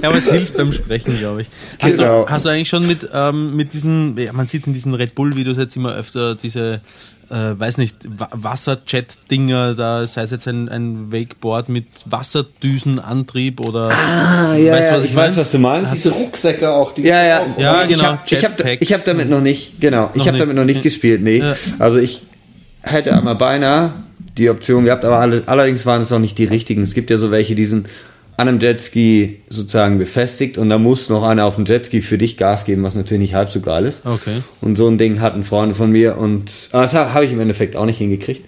Ja, aber es hilft beim Sprechen, glaube ich. Hast, Genau. du, hast du eigentlich schon mit, ähm, mit diesen, ja, man sieht in diesen Red Bull-Videos jetzt immer öfter diese, äh, weiß nicht, Wa Wasserjet-Dinger, da sei es jetzt ein, ein Wakeboard mit Wasserdüsenantrieb oder. Ah, ja, Weißt du, ja, was ich ich weiß, was du meinst. Diese Rucksäcke auch, die Ja, ja, auch. Ja, genau, Ich habe ich hab, ich hab damit noch nicht, genau, ich Noch habe nicht, damit noch nicht gespielt, nee. Ja. Also ich hätte einmal beinahe die Option gehabt, aber alle, allerdings waren es noch nicht die richtigen. Es gibt ja so welche, die sind an einem Jetski sozusagen befestigt und da muss noch einer auf dem Jetski für dich Gas geben, was natürlich nicht halb so geil ist. Okay. Und so ein Ding hatten Freunde von mir und aber das habe ich im Endeffekt auch nicht hingekriegt.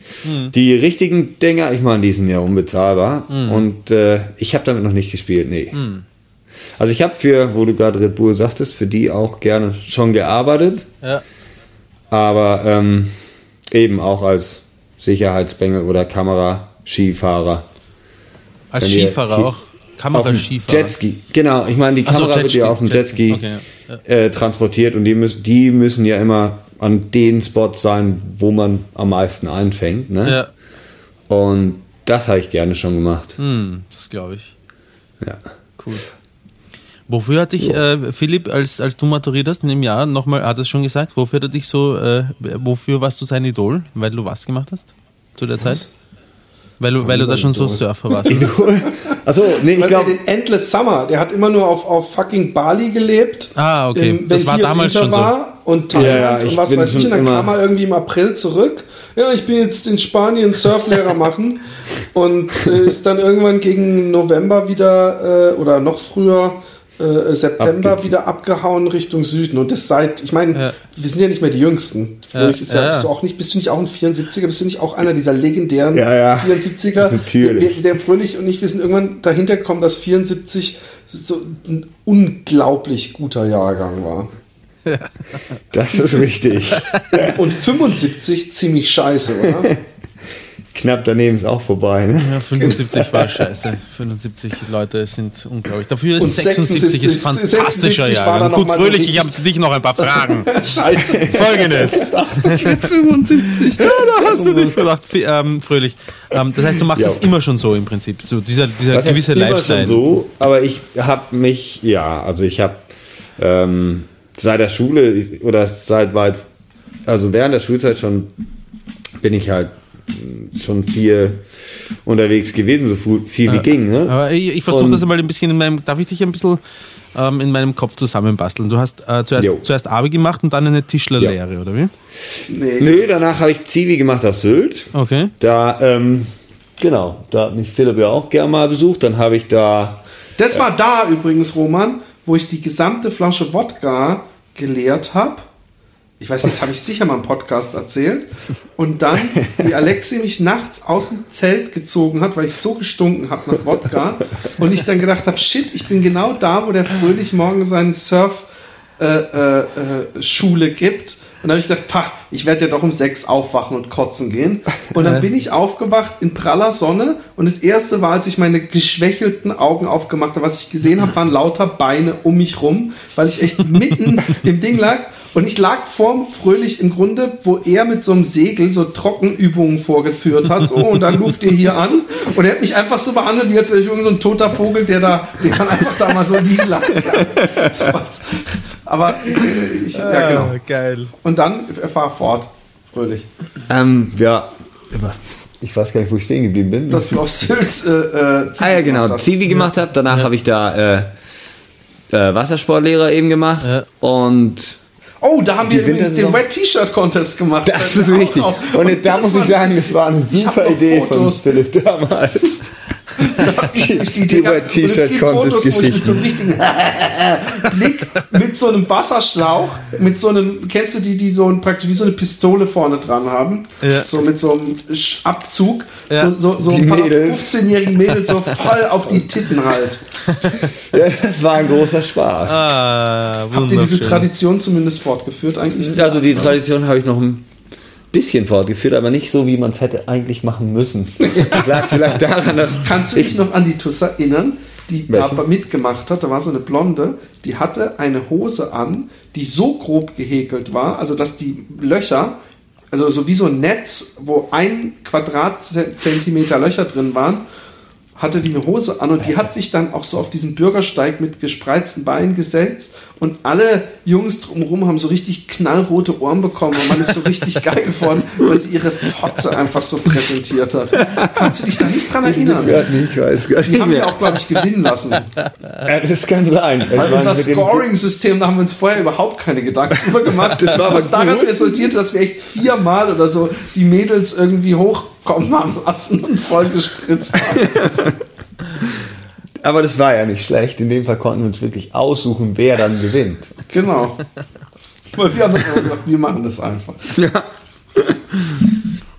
Die richtigen Dinger, ich meine, die sind ja unbezahlbar und äh, ich habe damit noch nicht gespielt, nee. Also ich habe für, wo du gerade Red Bull sagtest, für die auch gerne schon gearbeitet, Ja. aber ähm, eben auch als Sicherheitsbengel oder Kamera-Skifahrer. Als Wenn ihr- Skifahrer auch. Kamera-Skifahrer. Jetski, genau. Ich meine, die Ach so, Kamera wird ja auf dem Jetski, Jetski. Okay, ja. äh, transportiert und die müssen, die müssen ja immer an den Spots sein, wo man am meisten einfängt. Ne? Ja, Und das habe ich gerne schon gemacht. hm, das glaube ich. Ja. Cool. Wofür hat dich äh, Philipp, als, als du maturiert hast in dem Jahr, nochmal, hat er es schon gesagt, wofür hat er dich so, äh, wofür warst du sein Idol? Weil du was gemacht hast zu der Zeit? Weil du, weil du da schon so Surfer warst. Achso, nee, ich glaube, den Endless Summer, der hat immer nur auf, auf fucking Bali gelebt. Ah, okay. Wenn Das war damals schon so. war Und Thailand Ja, ja, und was weiß ich. schon Und dann kam er irgendwie im April zurück. Ja, ich bin jetzt in Spanien Surflehrer machen. Und äh, ist dann irgendwann gegen November wieder äh, oder noch früher äh, September wieder abgehauen Richtung Süden. Und das seit, ich meine, Ja. wir sind ja nicht mehr die Jüngsten. Ja, Fröhlich ist ja, ja. Bist du auch nicht, bist du nicht auch ein 74er? Bist du nicht auch einer dieser legendären Ja, ja. 74er? Natürlich. Der, der Fröhlich und ich, wir sind irgendwann dahinter gekommen, dass 74 so ein unglaublich guter Jahrgang war. das ist richtig. Und 75 ziemlich scheiße, oder? Knapp daneben ist auch vorbei. Ne? Ja, 75 war scheiße. 75 Leute sind unglaublich. Dafür ist Und 76 ist 76 fantastischer 76 Jahr. Gut, Fröhlich, ich habe dich noch ein paar Fragen. scheiße. Folgendes. 75. Ja, da hast du dich gedacht, F- ähm, Fröhlich. Ähm, das heißt, du machst Ja. es immer schon so im Prinzip. So dieser, dieser Das heißt, gewisse Lifestyle. Schon so, aber ich habe mich, ja, also ich habe ähm, seit der Schule oder seit weit, also während der Schulzeit schon bin ich halt schon viel unterwegs gewesen, so viel wie ging. Ne? Aber ich, ich versuche das mal ein bisschen in meinem, darf ich dich ein bisschen ähm, in meinem Kopf zusammenbasteln? Du hast äh, zuerst, Jo. zuerst Abi gemacht und dann eine Tischlerlehre, oder wie? Nee. Nö, danach habe ich Zivi gemacht auf Sylt. Okay. Da, ähm, genau, da hat mich Philipp ja auch gern mal besucht. Dann habe ich da, Das war da übrigens, Roman, wo ich die gesamte Flasche Wodka geleert habe. Ich weiß nicht, das habe ich sicher mal im Podcast erzählt. Und dann, wie Alexi mich nachts aus dem Zelt gezogen hat, weil ich so gestunken habe nach Wodka. Und ich dann gedacht habe, shit, ich bin genau da, wo der Fröhlich morgen seinen Surf äh, äh, äh, gibt. Und dann habe ich gedacht, pah, ich werde ja doch um sechs aufwachen und kotzen gehen. Und dann bin ich aufgewacht in praller Sonne und das erste war, als ich meine geschwächelten Augen aufgemacht habe, was ich gesehen habe, waren lauter Beine um mich rum, weil ich echt mitten im Ding lag. Und ich lag vorm Fröhlich im Grunde, wo er mit so einem Segel so Trockenübungen vorgeführt hat. So, und dann ruft ihr hier an. Und er hat mich einfach so behandelt, wie als wäre ich irgend so ein toter Vogel, der da, den kann einfach da mal so liegen lassen. Aber äh, ich, ja, genau. Ah, geil. Und dann fahr fort, Fröhlich. Ähm, ja, ich weiß gar nicht, wo ich stehen geblieben bin. Dass du auf Sylt äh, äh, ah ja, genau. Zivi gemacht habe. Danach habe ich da äh, äh, Wassersportlehrer eben gemacht. Ja. Und Oh, da haben Die wir übrigens den Wet T-Shirt Contest gemacht. das ist richtig. noch. Und, da muss ich sagen, das war eine super Idee von. Philipp damals. die, Dinger. Es gibt T-Shirt Fotos, wo ich mit so einem richtigen Blick mit so einem Wasserschlauch, mit so einem, kennst du die, die so ein, praktisch wie so eine Pistole vorne dran haben? Ja. So mit so einem Abzug, Ja. so, so, so ein paar Mädels. 15-jährigen Mädels so voll auf die Titten halt. Ja, das war ein großer Spaß. Ah, Habt ihr diese. Tradition zumindest fortgeführt eigentlich? Also die Tradition habe ich noch ein bisschen fortgeführt, aber nicht so, wie man es hätte eigentlich machen müssen. Das lag vielleicht daran, dass Kannst du dich noch an die Tuss erinnern, die Welche? da mitgemacht hat? Da war so eine Blonde, die hatte eine Hose an, die so grob gehäkelt war, also dass die Löcher, also so wie so ein Netz, wo ein Quadratzentimeter Löcher drin waren, hatte die eine Hose an und die hat sich dann auch so auf diesen Bürgersteig mit gespreizten Beinen gesetzt und alle Jungs drumherum haben so richtig knallrote Ohren bekommen und man ist so richtig geil geworden, weil sie ihre Fotze einfach so präsentiert hat. Kannst du dich da nicht dran erinnern? Gott, ich weiß gar Die nicht haben wir auch, glaube ich, gewinnen lassen. Ja, das kann sein. Weil Ich unser Scoring-System, da haben wir uns vorher überhaupt keine Gedanken drüber gemacht. Das war was daran gut. resultierte, dass wir echt viermal oder so die Mädels irgendwie hochkommen haben lassen und voll gespritzt haben. Aber das war ja nicht schlecht. In dem Fall konnten wir uns wirklich aussuchen, wer dann gewinnt. Genau. Weil wir haben gedacht, wir machen das einfach.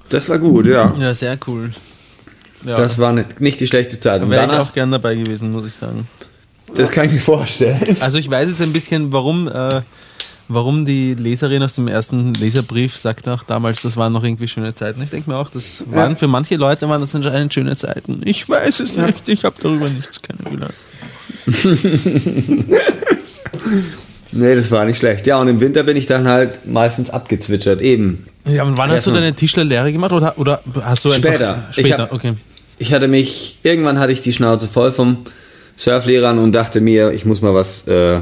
Das war gut, ja. Ja, sehr cool. Ja, Das war nicht, nicht die schlechte Zeit. Und wäre ich auch gern dabei gewesen, muss ich sagen. das kann ich mir vorstellen. Also ich weiß jetzt ein bisschen, warum, äh, warum die Leserin aus dem ersten Leserbrief sagt auch damals, das waren noch irgendwie schöne Zeiten. Ich denke mir auch, das waren für manche Leute waren das anscheinend schöne Zeiten. Ich weiß es nicht, ich habe darüber nichts kennengelernt. Nee, das war nicht schlecht. Ja, und im Winter bin ich dann halt meistens abgezwitschert. Eben. Ja, und wann hast du deine Tischlerlehre gemacht oder, oder hast du einfach Später. Ich Später, hab- okay. Ich hatte mich, irgendwann hatte ich die Schnauze voll vom Surflehrern und dachte mir, ich muss mal was, äh,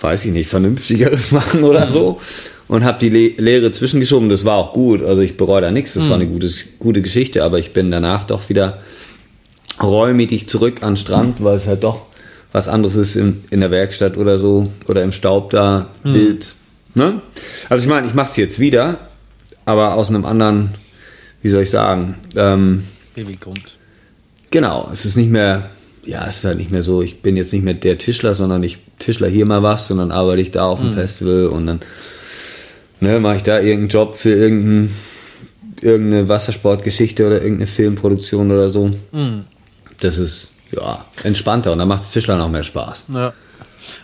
weiß ich nicht, Vernünftigeres machen oder so. Und habe die Le Lehre zwischengeschoben. Das war auch gut. Also ich bereue da nichts. Das war eine gute, gute Geschichte. Aber ich bin danach doch wieder reumütig zurück an den Strand, weil es halt doch was anderes ist in, in der Werkstatt oder so. Oder im Staub da, wild. Ne? Also ich meine, ich mache es jetzt wieder. Aber aus einem anderen, wie soll ich sagen, ähm, Beweggrund. Genau, es ist nicht mehr, ja, es ist halt nicht mehr so, ich bin jetzt nicht mehr der Tischler, sondern ich Tischler hier mal was, sondern arbeite ich da auf dem Festival und dann ne, mache ich da irgendeinen Job für irgendein, irgendeine Wassersportgeschichte oder irgendeine Filmproduktion oder so. Das ist, ja, entspannter und dann macht Tischler noch mehr Spaß. Ja.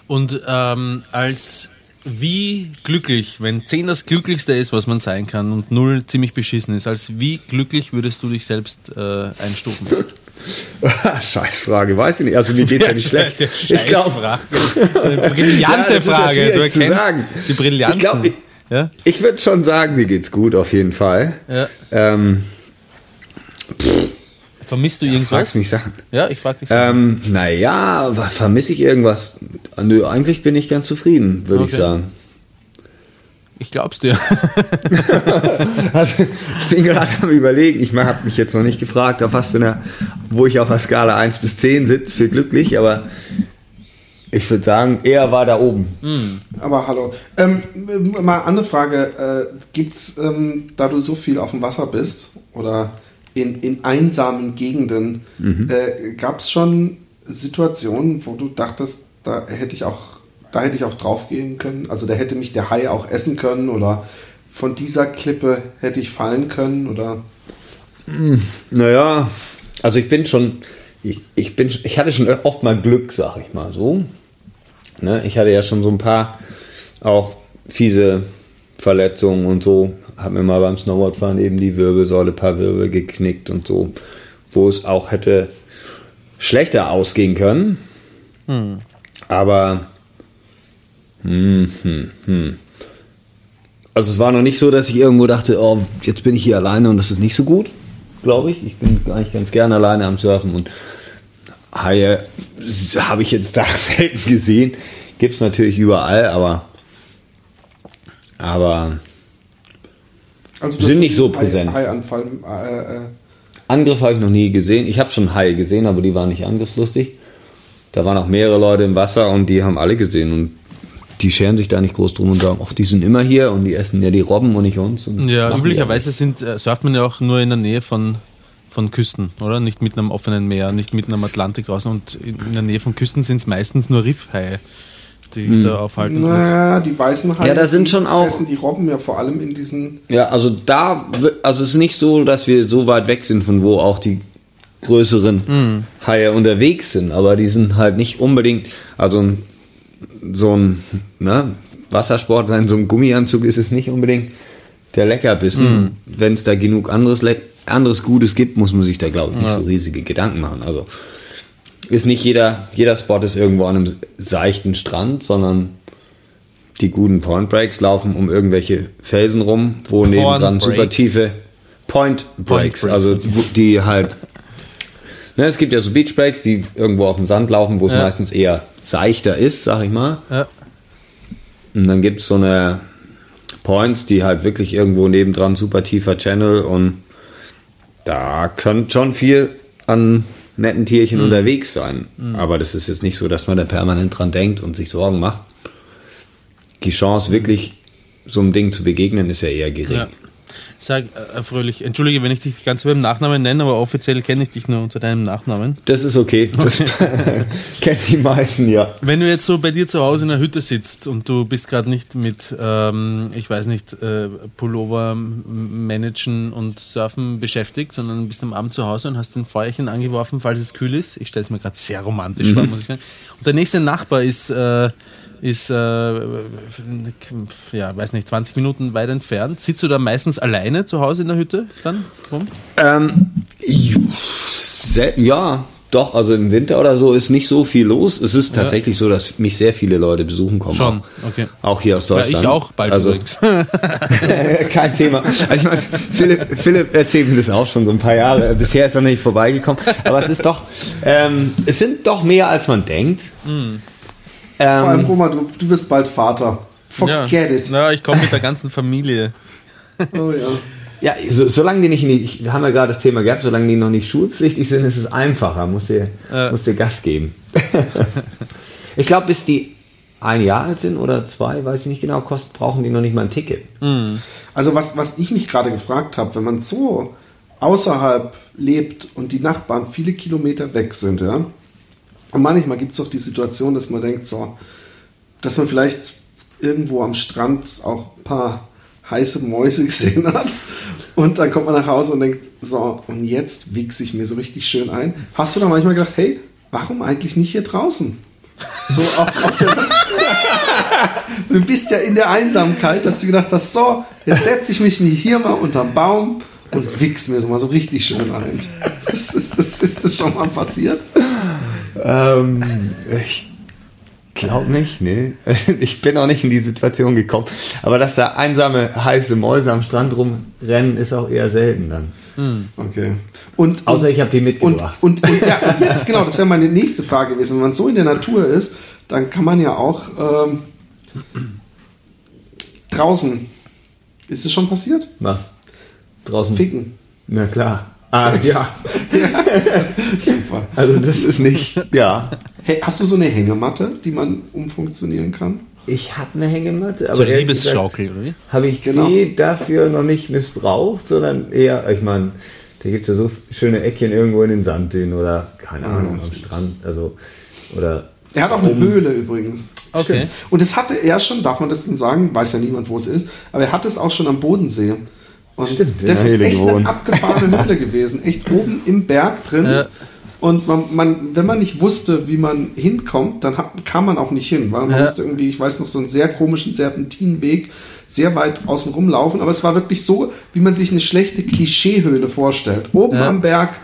Und ähm, als wie glücklich, wenn 10 das Glücklichste ist, was man sein kann und 0 ziemlich beschissen ist, als wie glücklich würdest du dich selbst äh, einstufen? Scheißfrage, weiß ich nicht. Also mir geht's ja nicht schlecht. Ja Ich glaub- Scheißfrage. Eine brillante Ja, ja Frage. Du erkennst sagen. die Brillanzen. Ich glaub, ich- ja? Ich würde schon sagen, mir geht's gut auf jeden Fall. Ja. Ähm, Vermisst du irgendwas? fragst mich Sachen. Ja, ich frag dich so. Ähm, naja, vermisse ich irgendwas? Nö, eigentlich bin ich ganz zufrieden, würde ich Okay. sagen. Ich glaub's dir. Also, ich bin gerade am überlegen, ich habe mich jetzt noch nicht gefragt, auf was für einer, wo ich auf der Skala 1 bis 10 sitze für glücklich, aber ich würde sagen, eher war da oben. Aber hallo. Ähm, mal andere Frage. Äh, gibt's, ähm, da du so viel auf dem Wasser bist oder in, in einsamen Gegenden, äh, gab es schon Situationen, wo du dachtest, da hätte ich auch, da hätte ich auch drauf gehen können. Also da hätte mich der Hai auch essen können oder von dieser Klippe hätte ich fallen können oder. Naja, also ich bin schon, ich, ich bin, ich hatte schon oft mal Glück, sag ich mal so. Ne? Ich hatte ja schon so ein paar auch fiese Verletzungen und so. Hab mir mal beim Snowboardfahren eben die Wirbelsäule, paar Wirbel geknickt und so, wo es auch hätte schlechter ausgehen können. Aber hm, hm, hm. also es war noch nicht so, dass ich irgendwo dachte, oh, jetzt bin ich hier alleine und das ist nicht so gut, glaube ich. Ich bin eigentlich ganz gerne alleine am Surfen und Haie habe ich jetzt da selten gesehen. Gibt es natürlich überall, aber aber Also Sind nicht so Hai- präsent. Haianfall. Äh, äh, Angriff habe ich noch nie gesehen. Ich habe schon Haie gesehen, aber die waren nicht angriffslustig. Da waren auch mehrere Leute im Wasser und die haben alle gesehen und die scheren sich da nicht groß drum und sagen, ach, die sind immer hier und die essen ja die Robben und nicht uns. Und Ja, üblicherweise sind, äh, surft man ja auch nur in der Nähe von, von Küsten, oder? Nicht mitten am offenen Meer, nicht mitten am Atlantik draußen. Und in der Nähe von Küsten sind es meistens nur Riffhaie, die sich da aufhalten. Naja, die weißen Haie. Ja, da sind die schon auch- fressen die Robben ja vor allem in diesen. Ja, also da, also es ist nicht so, dass wir so weit weg sind, von wo auch die größeren Haie unterwegs sind, aber die sind halt nicht unbedingt, also ein, so ein ne, Wassersport sein, so ein Gummianzug ist es nicht unbedingt der Leckerbissen. Wenn es da genug anderes, anderes Gutes gibt, muss man sich da, glaube ich, nicht so riesige Gedanken machen. Also ist nicht jeder, jeder Spot ist irgendwo an einem seichten Strand, sondern die guten Point Breaks laufen um irgendwelche Felsen rum, wo nebendran super tiefe Point Breaks, Breaks, also die halt. Ne, es gibt ja so Beach Breaks, die irgendwo auf dem Sand laufen, wo es Ja. meistens eher seichter ist, sag ich mal. Ja. Und dann gibt es so eine Points, die halt wirklich irgendwo nebendran super tiefer Channel und da kann schon viel an netten Tierchen unterwegs sein. Aber das ist jetzt nicht so, dass man da permanent dran denkt und sich Sorgen macht. Die Chance, wirklich so einem Ding zu begegnen, ist ja eher gering. Ja. Sag, äh, Fröhlich, entschuldige, wenn ich dich ganz beim Nachnamen nenne, aber offiziell kenne ich dich nur unter deinem Nachnamen. Das ist okay. Das kennen die meisten, ja. Wenn du jetzt so bei dir zu Hause in der Hütte sitzt und du bist gerade nicht mit, ähm, ich weiß nicht, äh, Pullover managen und surfen beschäftigt, sondern bist am Abend zu Hause und hast ein Feuerchen angeworfen, falls es kühl ist. Ich stelle es mir gerade sehr romantisch vor, muss ich sagen. Und der nächste Nachbar ist, äh, ist äh, ja, weiß nicht, 20 Minuten weit entfernt. Sitzt du da meistens alleine zu Hause in der Hütte dann rum? Ähm, ja, doch, also im Winter oder so ist nicht so viel los. Es ist tatsächlich so, dass mich sehr viele Leute besuchen kommen. Schon, auch, okay. Auch hier aus Ja, Deutschland. ich auch bald also, übrigens. Kein Thema. Also ich meine, Philipp, Philipp erzählt mir das auch schon so ein paar Jahre. Bisher ist er noch nicht vorbeigekommen. Aber es ist doch, ähm, es sind doch mehr als man denkt. Vor allem, Ähm, Roma, du, du wirst bald Vater. Forget ja. it. Na, ich komme mit der ganzen Familie. Oh, ja. ja, so, solange die nicht, in die, ich, wir haben ja gerade das Thema gehabt, solange die noch nicht schulpflichtig sind, ist es einfacher. Muss dir, Ja. muss dir Gas geben. ich glaube, bis die ein Jahr alt sind oder zwei, weiß ich nicht genau, kost, brauchen die noch nicht mal ein Ticket. Also was, was ich mich gerade gefragt habe, wenn man so außerhalb lebt und die Nachbarn viele Kilometer weg sind, ja, und manchmal gibt es doch die Situation, dass man denkt, so, dass man vielleicht irgendwo am Strand auch ein paar heiße Mäuse gesehen hat und dann kommt man nach Hause und denkt, so, und jetzt wichse ich mir so richtig schön ein. Hast du da manchmal gedacht, hey, warum eigentlich nicht hier draußen? So auf, auf der Du bist ja in der Einsamkeit, dass du gedacht hast, so, jetzt setze ich mich hier mal unterm Baum und wichs mir so mal so richtig schön ein. Das ist, das, ist das schon mal passiert? Ähm, ich glaube nicht, nee. Ich bin auch nicht in die Situation gekommen. Aber dass da einsame, heiße Mäuse am Strand rumrennen, ist auch eher selten dann. Okay. Und, Außer und, ich habe die und, mitgebracht. und, und, ja, und jetzt genau, das wäre meine nächste Frage gewesen. Wenn man so in der Natur ist, dann kann man ja auch ähm, draußen. Ist es schon passiert? Was? Draußen? Ficken. Na klar. Ah, ja. Super. Also das ist nicht, ja. Hey, hast du so eine Hängematte, die man umfunktionieren kann? Ich habe eine Hängematte, aber So gesagt Liebesschaukel, oder wie? habe ich Genau. die dafür noch nicht missbraucht, sondern eher, ich meine, da gibt es ja so schöne Eckchen irgendwo in den Sanddünen oder keine Ahnung am Strand, also oder Er hat auch eine Höhle übrigens. Okay. Und das hatte er schon, darf man das denn sagen? Weiß ja niemand, wo es ist. Aber er hatte es auch schon am Bodensee. Und Stimmt, das ist echt gewohnt. eine abgefahrene Höhle gewesen. Echt oben im Berg drin. Ja. Und man, man, wenn man nicht wusste, wie man hinkommt, dann hat, kam man auch nicht hin, weil man Ja. musste irgendwie, ich weiß noch, so einen sehr komischen Serpentinenweg sehr weit außen rumlaufen. Aber es war wirklich so, wie man sich eine schlechte Klischeehöhle vorstellt. Oben Ja. am Berg,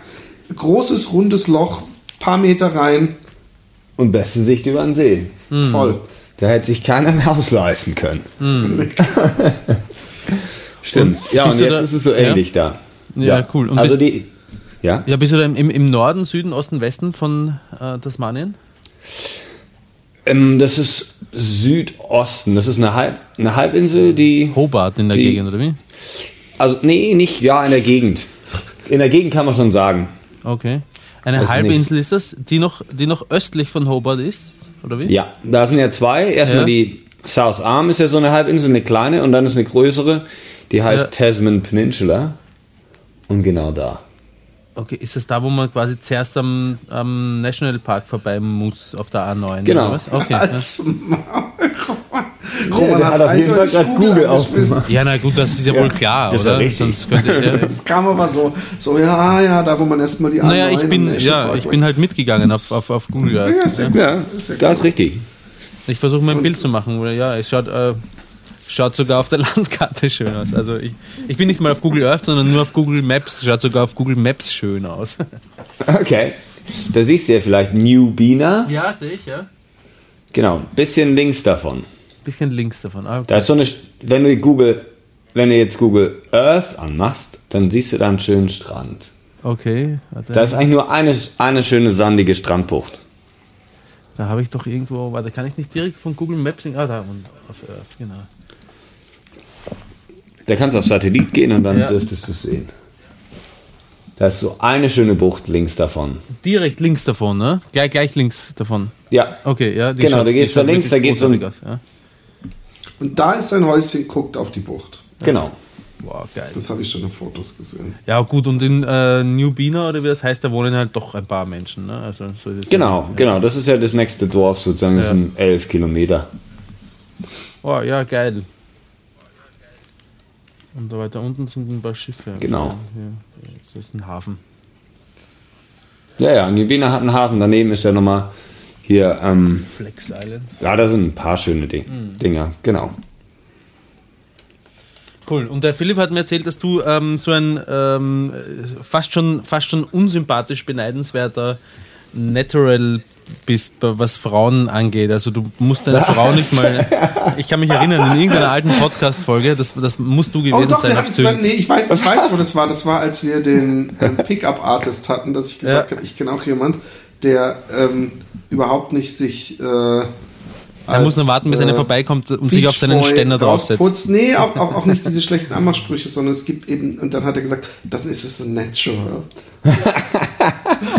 großes, rundes Loch, paar Meter rein, Und beste Sicht über den See. voll. Da hätte sich keiner ein Haus leisten können. Stimmt. Und ja, und jetzt da- ist es so ja? ähnlich da. Ja, cool. Und also bist- die. Ja? Ja, bist du da im, im Norden, Süden, Osten, Westen von äh, Tasmanien? Ähm, das ist Südosten. Das ist eine, Halb, eine Halbinsel, die. Hobart in der Die- Gegend, oder wie? Also, nee, nicht, ja, in der Gegend. In der Gegend kann man schon sagen. Okay. Eine Das ist Halbinsel ist das, die noch, die noch östlich von Hobart ist, oder wie? Ja, da sind ja zwei. Erstmal Ja. die South Arm ist ja so eine Halbinsel, eine kleine, und dann ist eine größere, die heißt Ja. Tasman Peninsula. Und genau da. Okay, ist das da, wo man quasi zuerst am, am Nationalpark vorbei muss, auf der A9? Genau. Oder was? Okay. Ja. Als. Roman, der Roman hat auf jeden Fall grad Google angeschmissen. ja, na gut, das ist ja, wohl klar, das ist ja oder? Sonst könnte ja. Das kam aber so, so ja, ja, da wo man erstmal die Naja, A9 ich bin, ja, ich bin halt mitgegangen auf, auf, auf Google Ja, Earth. ist ja Ja. Ja, Ist ja das ist richtig. Ich versuche mir ein Bild zu machen, oder? Ja, es schaut, äh, schaut sogar auf der Landkarte schön aus. Also ich, ich bin nicht mal auf Google Earth, sondern nur auf Google Maps. Schaut sogar auf Google Maps schön aus. Okay. Da siehst du ja vielleicht New Bina. Ja, sehe ich, ja. Genau, bisschen links davon. Bisschen links davon. Ah, okay. Da ist so eine, wenn du Google, wenn du jetzt Google Earth anmachst, dann siehst du da einen schönen Strand. okay, warte. Da ist eigentlich nur eine, eine schöne sandige Strandbucht. Da habe ich doch irgendwo, warte, kann ich nicht direkt von Google Maps, ah, da, auf Earth, genau. Da kannst du auf Satellit gehen und dann Ja. dürftest du es sehen. Da ist so eine schöne Bucht links davon. Direkt links davon, ne? Gleich, gleich links davon. Ja, Okay, ja. Die Genau, schaut- da gehst du links, da wirklich geht's um- ja. Und da ist sein Häuschen, guckt auf die Bucht. genau. Wow, geil. Das habe ich schon in Fotos gesehen. Ja, gut, und in äh, New Bina, oder wie das heißt, da wohnen halt doch ein paar Menschen, ne? Also, so ist es Genau, ja. genau. Das ist ja das nächste Dorf sozusagen. Das Ja. sind elf Kilometer. Oh, ja, geil. Und da weiter unten sind ein paar Schiffe. Genau. Ja, das ist ein Hafen. Ja, ja. Nubina hat einen Hafen. Daneben ist ja nochmal hier, ähm, Flex Island. ja, da sind ein paar schöne Ding Mhm. Dinger. Genau. Cool. Und der Philipp hat mir erzählt, dass du ähm, so ein ähm, fast, schon, fast schon unsympathisch beneidenswerter Natural bist, was Frauen angeht. Also du musst deine Frau nicht mal. Ich kann mich erinnern, in irgendeiner alten Podcast-Folge, das, das musst du Oh gewesen doch, sein auf Sylt. nee, ich weiß, ich weiß, wo das war. Das war, als wir den ähm, Pickup-Artist hatten, dass ich gesagt Ja. habe, ich kenne auch jemand, der ähm, überhaupt nicht sich. Äh, Er muss nur warten, bis einer äh, vorbeikommt und sich auf seinen Ständer draufsetzt. draufputzt. Nee, auch, auch, auch nicht diese schlechten Anmachsprüche, sondern es gibt eben, und dann hat er gesagt, das ist es so natural.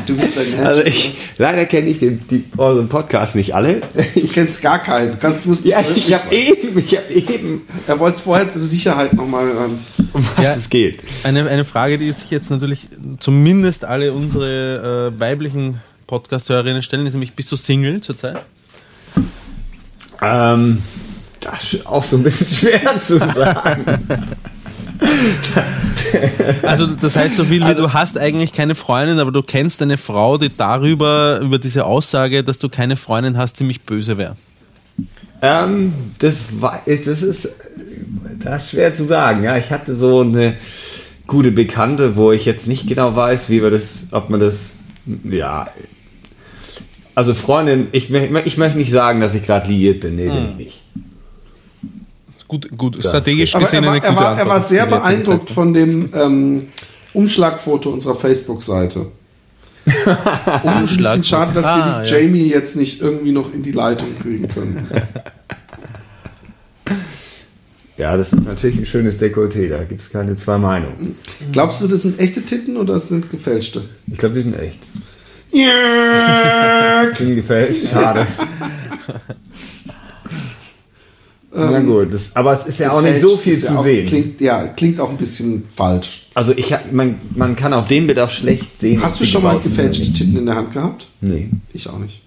du bist ein natural. Also ich, leider kenne ich den, die, euren Podcast nicht alle. du kennst gar keinen. Du kannst, musst Ja, es ich habe eben, ich habe eben, Er wollte vorher die Sicherheit nochmal hören. um was Ja. es geht. Eine, eine Frage, die sich jetzt natürlich zumindest alle unsere äh, weiblichen Podcast-Hörerinnen stellen, ist nämlich, bist du Single zurzeit? Ähm, das ist auch so ein bisschen schwer zu sagen. Also das heißt so viel wie, du hast eigentlich keine Freundin, aber du kennst eine Frau, die darüber, über diese Aussage, dass du keine Freundin hast, ziemlich böse wäre. ähm, das, war, das ist das ist schwer zu sagen. Ja, ich hatte so eine gute Bekannte, wo ich jetzt nicht genau weiß, wie wir das, ob man das, ja. Also Freundin, ich, ich möchte nicht sagen, dass ich gerade liiert bin. Nee, bin ich nicht. Gut, gut strategisch gesehen er war, eine er gute war, er Antwort war sehr beeindruckt von dem ähm, Umschlagfoto unserer Facebook-Seite. Es ist ein bisschen schade, dass Ah, wir die ja. Jamie jetzt nicht irgendwie noch in die Leitung kriegen können. Ja, das ist natürlich ein schönes Dekolleté, da gibt es keine zwei Meinungen. Glaubst du, das sind echte Titten oder das sind gefälschte? Ich glaube, die sind echt. Ja. Sind gefälscht, schade. Na gut, das, aber es ist ja auch nicht so viel Ist ja zu auch, sehen. Klingt, ja, klingt auch ein bisschen falsch. Also ich man, man kann auf dem Bild auch schlecht sehen. Hast du schon mal gefälschte. Titten in der Hand gehabt? Nee. Ich auch nicht.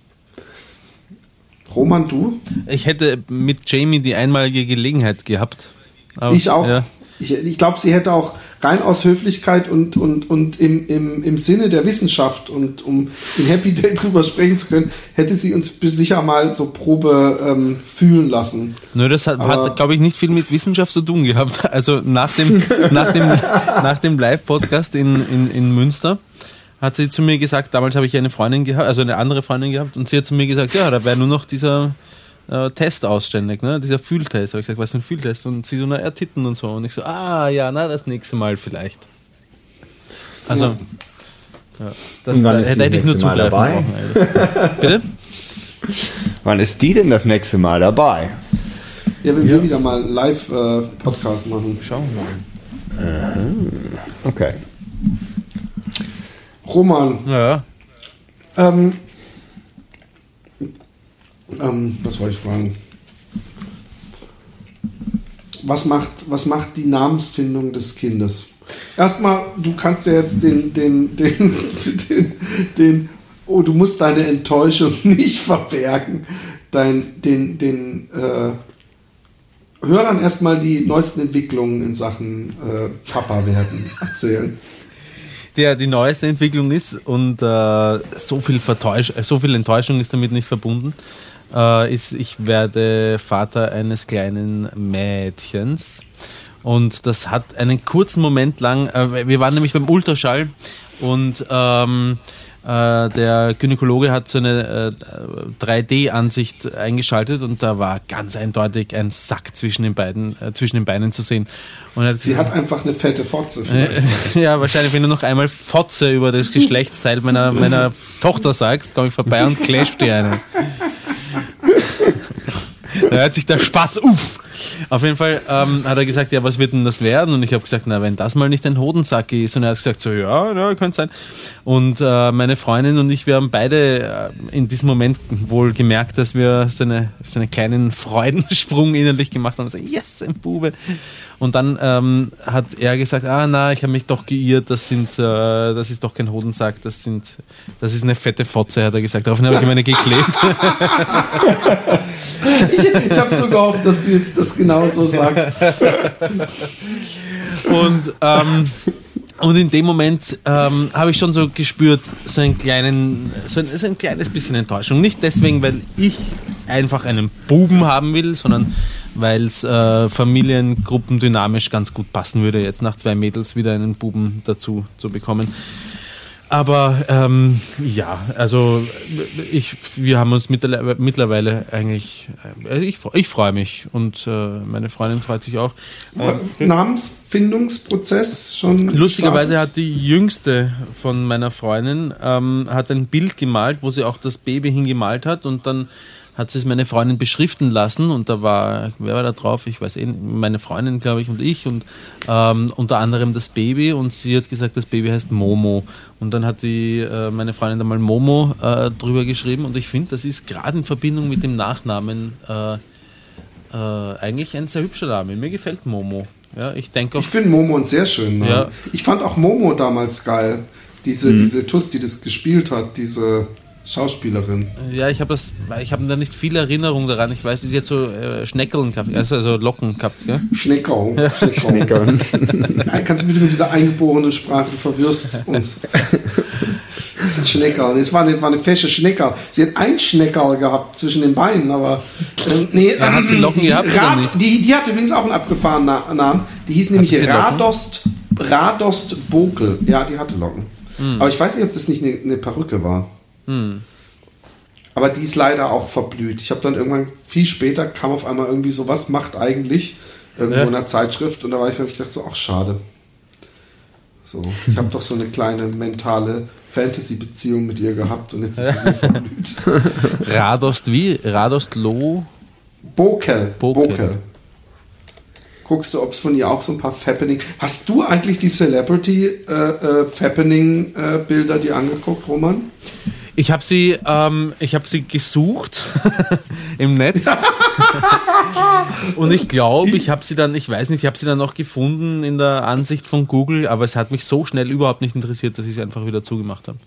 Roman, du? Ich hätte mit Jamie die einmalige Gelegenheit gehabt. Aber, ich auch. Ja. Ich, ich glaube, sie hätte auch rein aus Höflichkeit und, und, und im, im, im Sinne der Wissenschaft und um im Happy Day drüber sprechen zu können, hätte sie uns sicher mal so Probe ähm, fühlen lassen. Nö, das hat, hat glaube ich, nicht viel mit Wissenschaft zu tun gehabt. Also nach dem, nach dem, nach dem Live-Podcast in, in, in Münster hat sie zu mir gesagt, damals habe ich eine Freundin gehabt, also eine andere Freundin gehabt, und sie hat zu mir gesagt, ja, da wäre nur noch dieser äh, Test ausständig, ne? dieser Fühltest. Habe ich gesagt, was ist ein Fühltest? Und sie so, na, er Titten und so. Und ich so, ah, ja, na, das nächste Mal vielleicht. Also, ja, das da, hätte ich nur zugreifen brauchen. Bitte? Wann ist die denn das nächste Mal dabei? Ja, wenn ja. wir wieder mal Live-Podcast äh, machen. Schauen wir mal. Okay. Roman. Ja. Ähm, ähm, was wollte ich fragen? Was macht, was macht die Namensfindung des Kindes? Erstmal, du kannst ja jetzt den, den, den, den, den, oh, du musst deine Enttäuschung nicht verbergen, dein, den, den äh, Hörern erstmal die neuesten Entwicklungen in Sachen äh, Papa werden erzählen der die neueste Entwicklung ist und äh, so, viel Vertäusch so viel Enttäuschung ist damit nicht verbunden äh, ist, ich werde Vater eines kleinen Mädchens. Und das hat einen kurzen Moment lang, äh, wir waren nämlich beim Ultraschall und ähm, äh, der Gynäkologe hat so eine äh, 3D-Ansicht eingeschaltet und da war ganz eindeutig ein Sack zwischen den beiden, äh, zwischen den Beinen zu sehen. Und hat Sie gesagt, hat einfach eine fette Fotze. ja, wahrscheinlich, wenn du noch einmal Fotze über das Geschlechtsteil meiner, meiner Tochter sagst, komme ich vorbei und clash dir eine. da hört sich der Spaß auf. Auf jeden Fall ähm, hat er gesagt, ja, was wird denn das werden? Und ich habe gesagt, na, wenn das mal nicht ein Hodensack ist. Und er hat gesagt, so, ja, ja könnte sein. Und äh, meine Freundin und ich, wir haben beide äh, in diesem Moment wohl gemerkt, dass wir so, eine, so einen kleinen Freudensprung innerlich gemacht haben. So, yes, ein Bube. Und dann ähm, hat er gesagt, ah na, ich habe mich doch geirrt, das sind, äh, das ist doch kein Hodensack, das sind, das ist eine fette Fotze, hat er gesagt. Daraufhin habe ich ihm eine geklebt. ich ich habe so gehofft, dass du jetzt das genau so sagst. Und ähm, und in dem Moment ähm, habe ich schon so gespürt, so, einen kleinen, so, ein, so ein kleines bisschen Enttäuschung. Nicht deswegen, weil ich einfach einen Buben haben will, sondern weil es äh, familiengruppendynamisch ganz gut passen würde, jetzt nach zwei Mädels wieder einen Buben dazu zu bekommen. Aber ähm, ja, also ich, wir haben uns mittlerweile eigentlich, äh, ich, ich freue mich und äh, meine Freundin freut sich auch. Äh, Namensfindungsprozess schon. Lustigerweise gestartet? hat die jüngste von meiner Freundin ähm, hat ein Bild gemalt, wo sie auch das Baby hingemalt hat und dann hat sie es meine Freundin beschriften lassen und da war, wer war da drauf? Ich weiß eh, meine Freundin, glaube ich, und ich und ähm, unter anderem das Baby und sie hat gesagt, das Baby heißt Momo und dann hat die, äh, meine Freundin da mal Momo äh, drüber geschrieben und ich finde, das ist gerade in Verbindung mit dem Nachnamen äh, äh, eigentlich ein sehr hübscher Name. Mir gefällt Momo. Ja, ich denke Ich finde Momo einen sehr schönen Namen. Ja. Ich fand auch Momo damals geil. Diese, mhm. diese Tuss, die das gespielt hat, diese Schauspielerin. Ja, ich habe das, ich habe da nicht viel Erinnerung daran. Ich weiß, sie hat so äh, Schneckeln gehabt, also, also Locken gehabt, gell? Schneckerl. Ja. Schneckerl. Kannst du bitte mit dieser eingeborenen Sprache verwirrst uns. Schnecker. Es war eine, war eine fesche Schnecker. Sie hat ein Schneckerl gehabt zwischen den Beinen, aber ähm, nee, ja, hat sie Locken gehabt Rad, oder nicht? Die, die hat übrigens auch einen abgefahrenen Namen. Die hieß nämlich Radost, Radost Bokel. Ja, die hatte Locken. Hm. Aber ich weiß nicht, ob das nicht eine, eine Perücke war. Hm. Aber die ist leider auch verblüht. Ich habe dann irgendwann, viel später, kam auf einmal irgendwie so, was macht eigentlich irgendwo ja. in einer Zeitschrift und da war ich, habe ich gedacht, so, ach schade. So, ich habe doch so eine kleine mentale Fantasy-Beziehung mit ihr gehabt und jetzt ist sie so verblüht. Radost wie? Radost Loh? Bokel. Bokel. Bokel. Guckst du, ob es von ihr auch so ein paar Fappening. Hast du eigentlich die Celebrity äh, äh, Fappening-Bilder äh, dir angeguckt, Roman? Ich habe sie, ähm, ich habe sie gesucht im Netz und ich glaube, ich habe sie dann, ich weiß nicht, ich habe sie dann noch gefunden in der Ansicht von Google, aber es hat mich so schnell überhaupt nicht interessiert, dass ich sie einfach wieder zugemacht habe.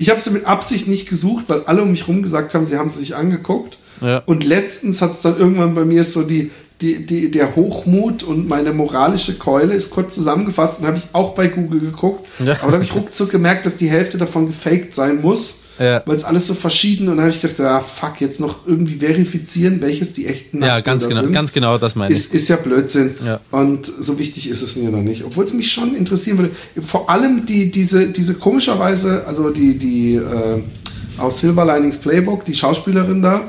Ich habe sie mit Absicht nicht gesucht, weil alle um mich rum gesagt haben, sie haben sie sich angeguckt. Ja. Und letztens hat es dann irgendwann bei mir so die, die, die, der Hochmut und meine moralische Keule ist kurz zusammengefasst und habe ich auch bei Google geguckt. Ja. Aber da habe ich ruckzuck gemerkt, dass die Hälfte davon gefaked sein muss. Ja. Weil es alles so verschieden und dann habe ich gedacht, ah, fuck, jetzt noch irgendwie verifizieren, welches die echten Ja, ganz genau, sind. ganz genau das meine ich. Ist, ist ja Blödsinn. Ja. Und so wichtig ist es mir noch nicht. Obwohl es mich schon interessieren würde. Vor allem die, diese, diese komischerweise, also die, die äh, aus Silver Linings Playbook, die Schauspielerin da,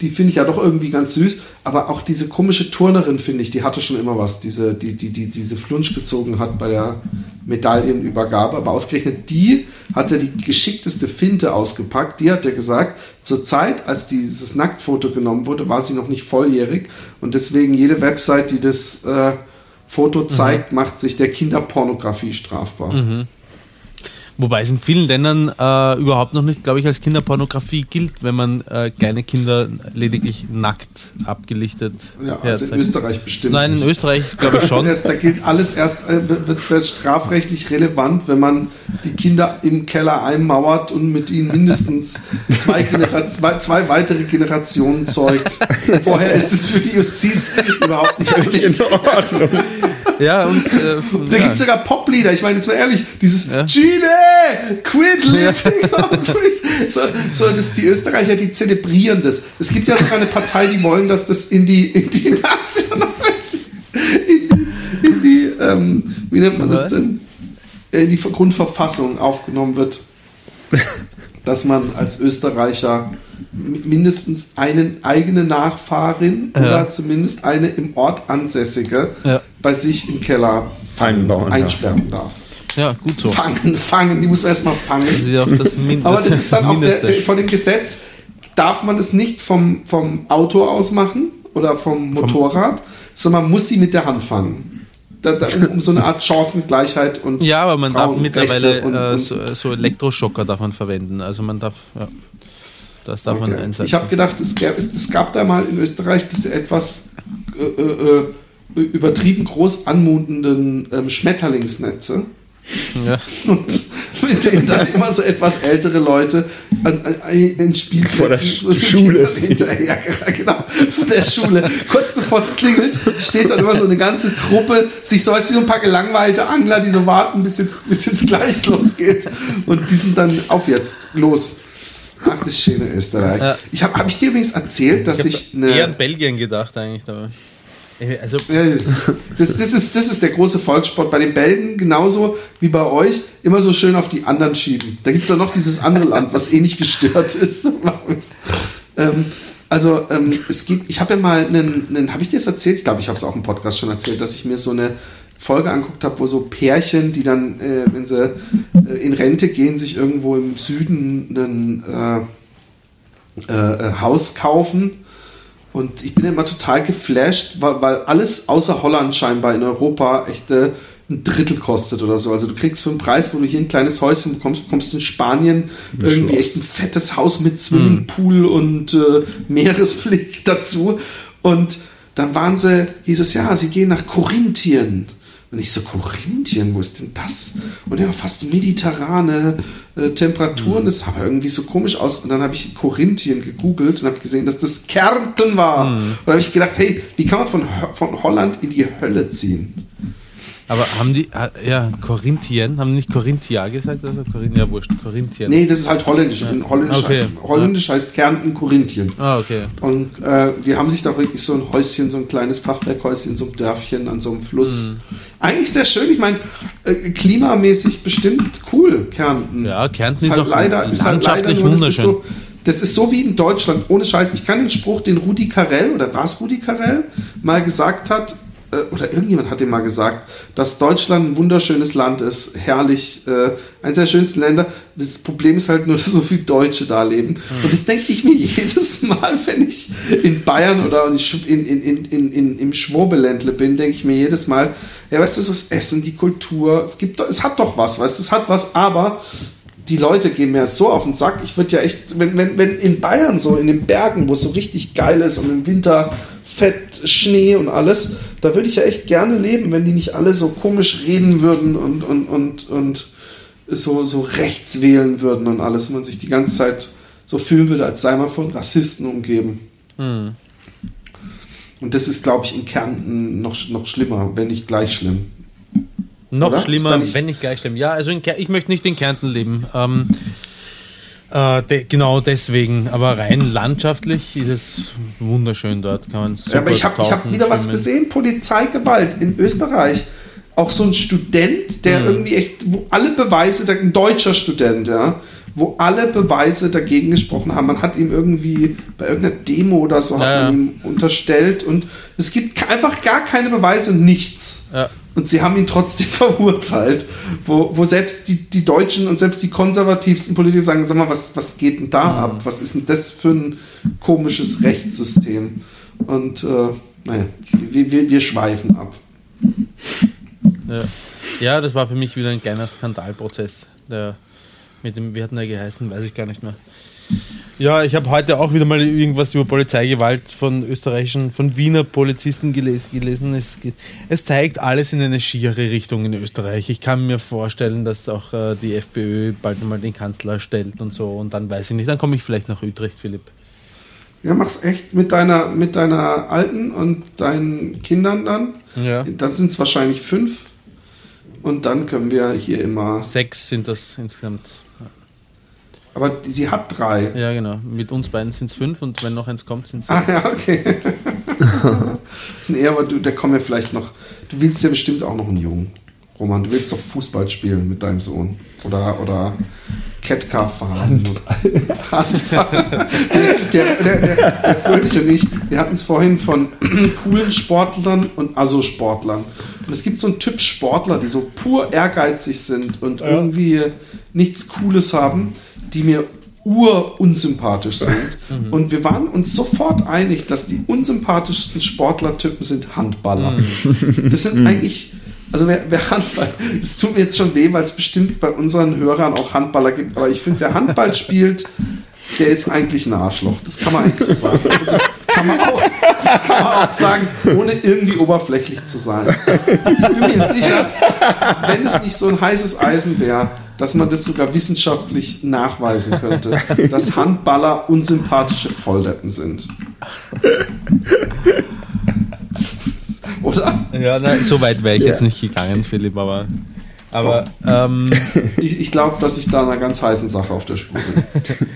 die finde ich ja doch irgendwie ganz süß. Aber auch diese komische Turnerin, finde ich, die hatte schon immer was. Diese, die, die, die diese Flunsch gezogen hat bei der Medaillenübergabe. Aber ausgerechnet die hatte die geschickteste Finte ausgepackt. Die hat ja gesagt, zur Zeit, als dieses Nacktfoto genommen wurde, war sie noch nicht volljährig. Und deswegen jede Website, die das äh, Foto zeigt, macht sich der Kinderpornografie strafbar. Wobei es in vielen Ländern äh, überhaupt noch nicht, glaube ich, als Kinderpornografie gilt, wenn man äh, kleine Kinder lediglich nackt abgelichtet Ja, also in herzeigt. Österreich bestimmt. Nein, in. Österreich glaube ich schon. Erst, da gilt alles erst, äh, wird erst strafrechtlich relevant, wenn man die Kinder im Keller einmauert und mit ihnen mindestens zwei, Genera zwei, zwei weitere Generationen zeugt. Vorher ist es für die Justiz überhaupt nicht. In Ordnung. Ja, und äh, Da ja. gibt es sogar Poplieder. Ich meine, jetzt mal ehrlich, dieses Ja. Gine, quit living. So, so, das, die Österreicher, die zelebrieren das. Es gibt ja sogar eine Partei, die wollen, dass das in die, in die nationale, in die, in die ähm, wie nennt man das Was? denn? In die Grundverfassung aufgenommen wird. Dass man als Österreicher mi- mindestens eine eigene Nachfahrin Ja. oder zumindest eine im Ort ansässige Ja. bei sich im Keller darf. einsperren darf. ja, gut so. Fangen, fangen, die muss man erstmal Das fangen. ist ja auch das, Min Aber das ist dann auch der, Mindeste. von dem Gesetz, darf man es nicht vom, vom Auto aus machen oder vom Motorrad, sondern man muss sie mit der Hand fangen. Da, da, um, so eine Art Chancengleichheit und Ja, aber man darf Frauenrechte mittlerweile und- äh, und- so, so Elektroschocker darf man verwenden. Also man darf, ja, das darf man Okay. einsetzen. Ich habe gedacht, es gab, es, gab da mal in Österreich diese etwas äh, äh, äh, übertrieben groß anmutenden ähm, Schmetterlingsnetze. ja. Und mit denen dann immer so etwas ältere Leute an, an, in Spielplätzen Vor der so Schule. Hinterher, genau, von der Schule. Kurz bevor es klingelt, steht dann immer so eine ganze Gruppe, sich so, ein paar gelangweilte Angler, die so warten, bis jetzt, bis jetzt gleich losgeht. Und die sind dann auf jetzt, los. Ach, das schöne Österreich. Ja. Ich habe hab ich dir übrigens erzählt, dass Ich ich, habe eher an eine. Belgien gedacht eigentlich dabei. Äh, Also, das, das, ist, das ist der große Volkssport. Bei den Belgen genauso wie bei euch immer so schön auf die anderen schieben. Da gibt es ja noch dieses andere Land, was eh nicht gestört ist. ähm, also ähm, es gibt, ich habe ja mal einen, einen habe ich dir das erzählt? Ich glaube, ich habe es auch im Podcast schon erzählt, dass ich mir so eine Folge anguckt habe, wo so Pärchen, die dann, äh, wenn sie äh, in Rente gehen, sich irgendwo im Süden einen äh, äh, Haus kaufen. Und ich bin immer total geflasht, weil, weil alles außer Holland scheinbar in Europa echt äh, ein Drittel kostet oder so. Also du kriegst für einen Preis, wo du hier ein kleines Häuschen bekommst, bekommst in Spanien irgendwie echt ein fettes Haus mit Swimmingpool und äh, Meeresblick dazu. Und dann waren sie, hieß es ja, sie gehen nach Korinthien. Und ich so, Korinthien, wo ist denn das? Und ja, fast mediterrane äh, Temperaturen, das sah aber irgendwie so komisch aus. Und dann habe ich Korinthien gegoogelt und habe gesehen, dass das Kärnten war. Und da habe ich gedacht, hey, wie kann man von, von Holland in die Hölle ziehen? Aber haben die, äh, ja, Korinthien, haben die nicht Corinthia gesagt? Oder Corinthia, ja, wurscht, Korinthien. Nee, das ist halt holländisch. In Holländisch, Okay. holländisch heißt Kärnten Korinthien. Ah, okay. Und äh, die haben sich da wirklich so ein Häuschen, so ein kleines Fachwerkhäuschen, so ein Dörfchen an so einem Fluss. Mhm. Eigentlich sehr schön. Ich meine, äh, klimamäßig bestimmt cool, Kärnten. Ja, Kärnten Ist ist, halt auch leider, ist halt leider landschaftlich nur, das ist wunderschön. so, das ist so wie in Deutschland, ohne Scheiß. Ich kann den Spruch, den Rudi Carell, oder war es Rudi Carell, mal gesagt hat, oder irgendjemand hat den mal gesagt, dass Deutschland ein wunderschönes Land ist, herrlich, äh, eines der schönsten Länder. Das Problem ist halt nur, dass so viele Deutsche da leben. Und das denke ich mir jedes Mal, wenn ich in Bayern oder in, in, in, in, in, im Schwurbeländle bin, denke ich mir jedes Mal, ja, weißt du, so das Essen, die Kultur, es gibt, doch- es hat doch was, weißt du, es hat was, aber die Leute gehen mir so auf den Sack. Ich würde ja echt, wenn, wenn, wenn in Bayern so in den Bergen, wo es so richtig geil ist und im Winter Fett, Schnee und alles, da würde ich ja echt gerne leben, wenn die nicht alle so komisch reden würden und, und, und, und so, so rechts wählen würden und alles, und man sich die ganze Zeit so fühlen würde, als sei man von Rassisten umgeben. Hm. Und das ist, glaube ich, in Kärnten noch, noch schlimmer, wenn nicht gleich schlimm. Noch Oder? Schlimmer, nicht- wenn nicht gleich schlimm. Ja, also ich möchte nicht in Kärnten leben. Ähm, äh, de genau deswegen. Aber rein landschaftlich ist es wunderschön dort. Kann man super Ja, aber ich habe hab wieder was schwimmen. gesehen, Polizeigewalt in Österreich. Auch so ein Student, der irgendwie echt, wo alle Beweise, ein deutscher Student, ja, wo alle Beweise dagegen gesprochen haben. Man hat ihm irgendwie bei irgendeiner Demo oder so hat Ja, man ja. ihm unterstellt und es gibt einfach gar keine Beweise und nichts. Ja. Und sie haben ihn trotzdem verurteilt, wo, wo selbst die, die Deutschen und selbst die konservativsten Politiker sagen, sag mal, was, was geht denn da Mhm. ab? Was ist denn das für ein komisches Rechtssystem? Und äh, naja, wir, wir, wir schweifen ab. Ja. ja, das war für mich wieder ein kleiner Skandalprozess. Der mit dem, wie hat der geheißen, weiß ich gar nicht mehr. Ja, ich habe heute auch wieder mal irgendwas über Polizeigewalt von österreichischen, von Wiener Polizisten geles gelesen. Es, es zeigt alles in eine schiere Richtung in Österreich. Ich kann mir vorstellen, dass auch äh, die FPÖ bald mal den Kanzler stellt und so. Und dann weiß ich nicht, dann komme ich vielleicht nach Utrecht, Philipp. Ja, mach's echt mit deiner, mit deiner Alten und deinen Kindern dann. Ja. Dann sind es wahrscheinlich fünf. Und dann können wir hier immer. Sechs sind das insgesamt. Aber sie hat drei. Ja, genau. Mit uns beiden sind es fünf und wenn noch eins kommt, sind es Ah sechs. ja, okay. nee, aber du, da kommen wir vielleicht noch. Du willst ja bestimmt auch noch einen Jungen. Roman, du willst doch Fußball spielen mit deinem Sohn. Oder, oder Catcar fahren. Handball. der, der, der, der Fröhlich und ich, wir hatten es vorhin von coolen Sportlern und Aso-Sportlern. Und es gibt so einen Typ Sportler, die so pur ehrgeizig sind und irgendwie nichts Cooles haben, die mir urunsympathisch sind. Und wir waren uns sofort einig, dass die unsympathischsten Sportlertypen sind Handballer. Das sind eigentlich, also wer, wer Handball, es tut mir jetzt schon weh, weil es bestimmt bei unseren Hörern auch Handballer gibt, aber ich finde, wer Handball spielt, der ist eigentlich ein Arschloch. Das kann man eigentlich so sagen. Und das kann man auch, das kann man auch sagen, ohne irgendwie oberflächlich zu sein. Ich bin mir sicher, wenn es nicht so ein heißes Eisen wäre, dass man das sogar wissenschaftlich nachweisen könnte, dass Handballer unsympathische Volldeppen sind. Oder? Ja, na, so weit wäre ich jetzt nicht gegangen, Philipp, aber. Aber, ähm, Ich, ich glaube, dass ich da einer ganz heißen Sache auf der Spur bin.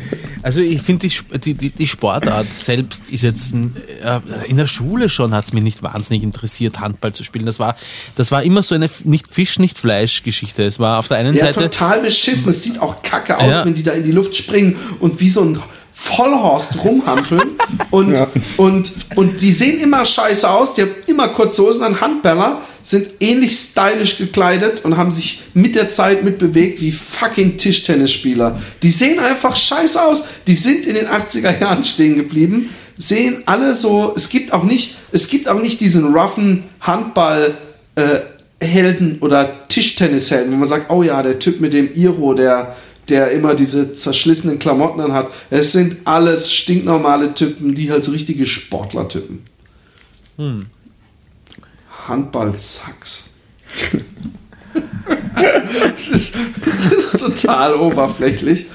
also ich finde, die, die, die, Sportart selbst ist jetzt, ein, äh, in der Schule schon hat es mich nicht wahnsinnig interessiert, Handball zu spielen. Das war, das war immer so eine nicht Fisch, nicht Fleisch-Geschichte. Es war auf der einen Ja, Seite. total beschissen. Es sieht auch kacke aus, Ja. wenn die da in die Luft springen und wie so ein Vollhorst rumhampeln. Und, und, und die sehen immer scheiße aus. Die haben immer kurze Hosen an. Handballer sind ähnlich stylisch gekleidet und haben sich mit der Zeit mitbewegt wie fucking Tischtennisspieler. Die sehen einfach scheiße aus. Die sind in den 80er Jahren stehen geblieben. Sehen alle so, es gibt auch nicht, es gibt auch nicht diesen roughen Handball, äh, Helden oder Tischtennishelden, wo man sagt, oh ja, der Typ mit dem Iro, der, der immer diese zerschlissenen Klamotten anhat. Es sind alles stinknormale Typen, die halt so richtige Sportlertypen. Handball-Sacks. es, ist, es ist total oberflächlich.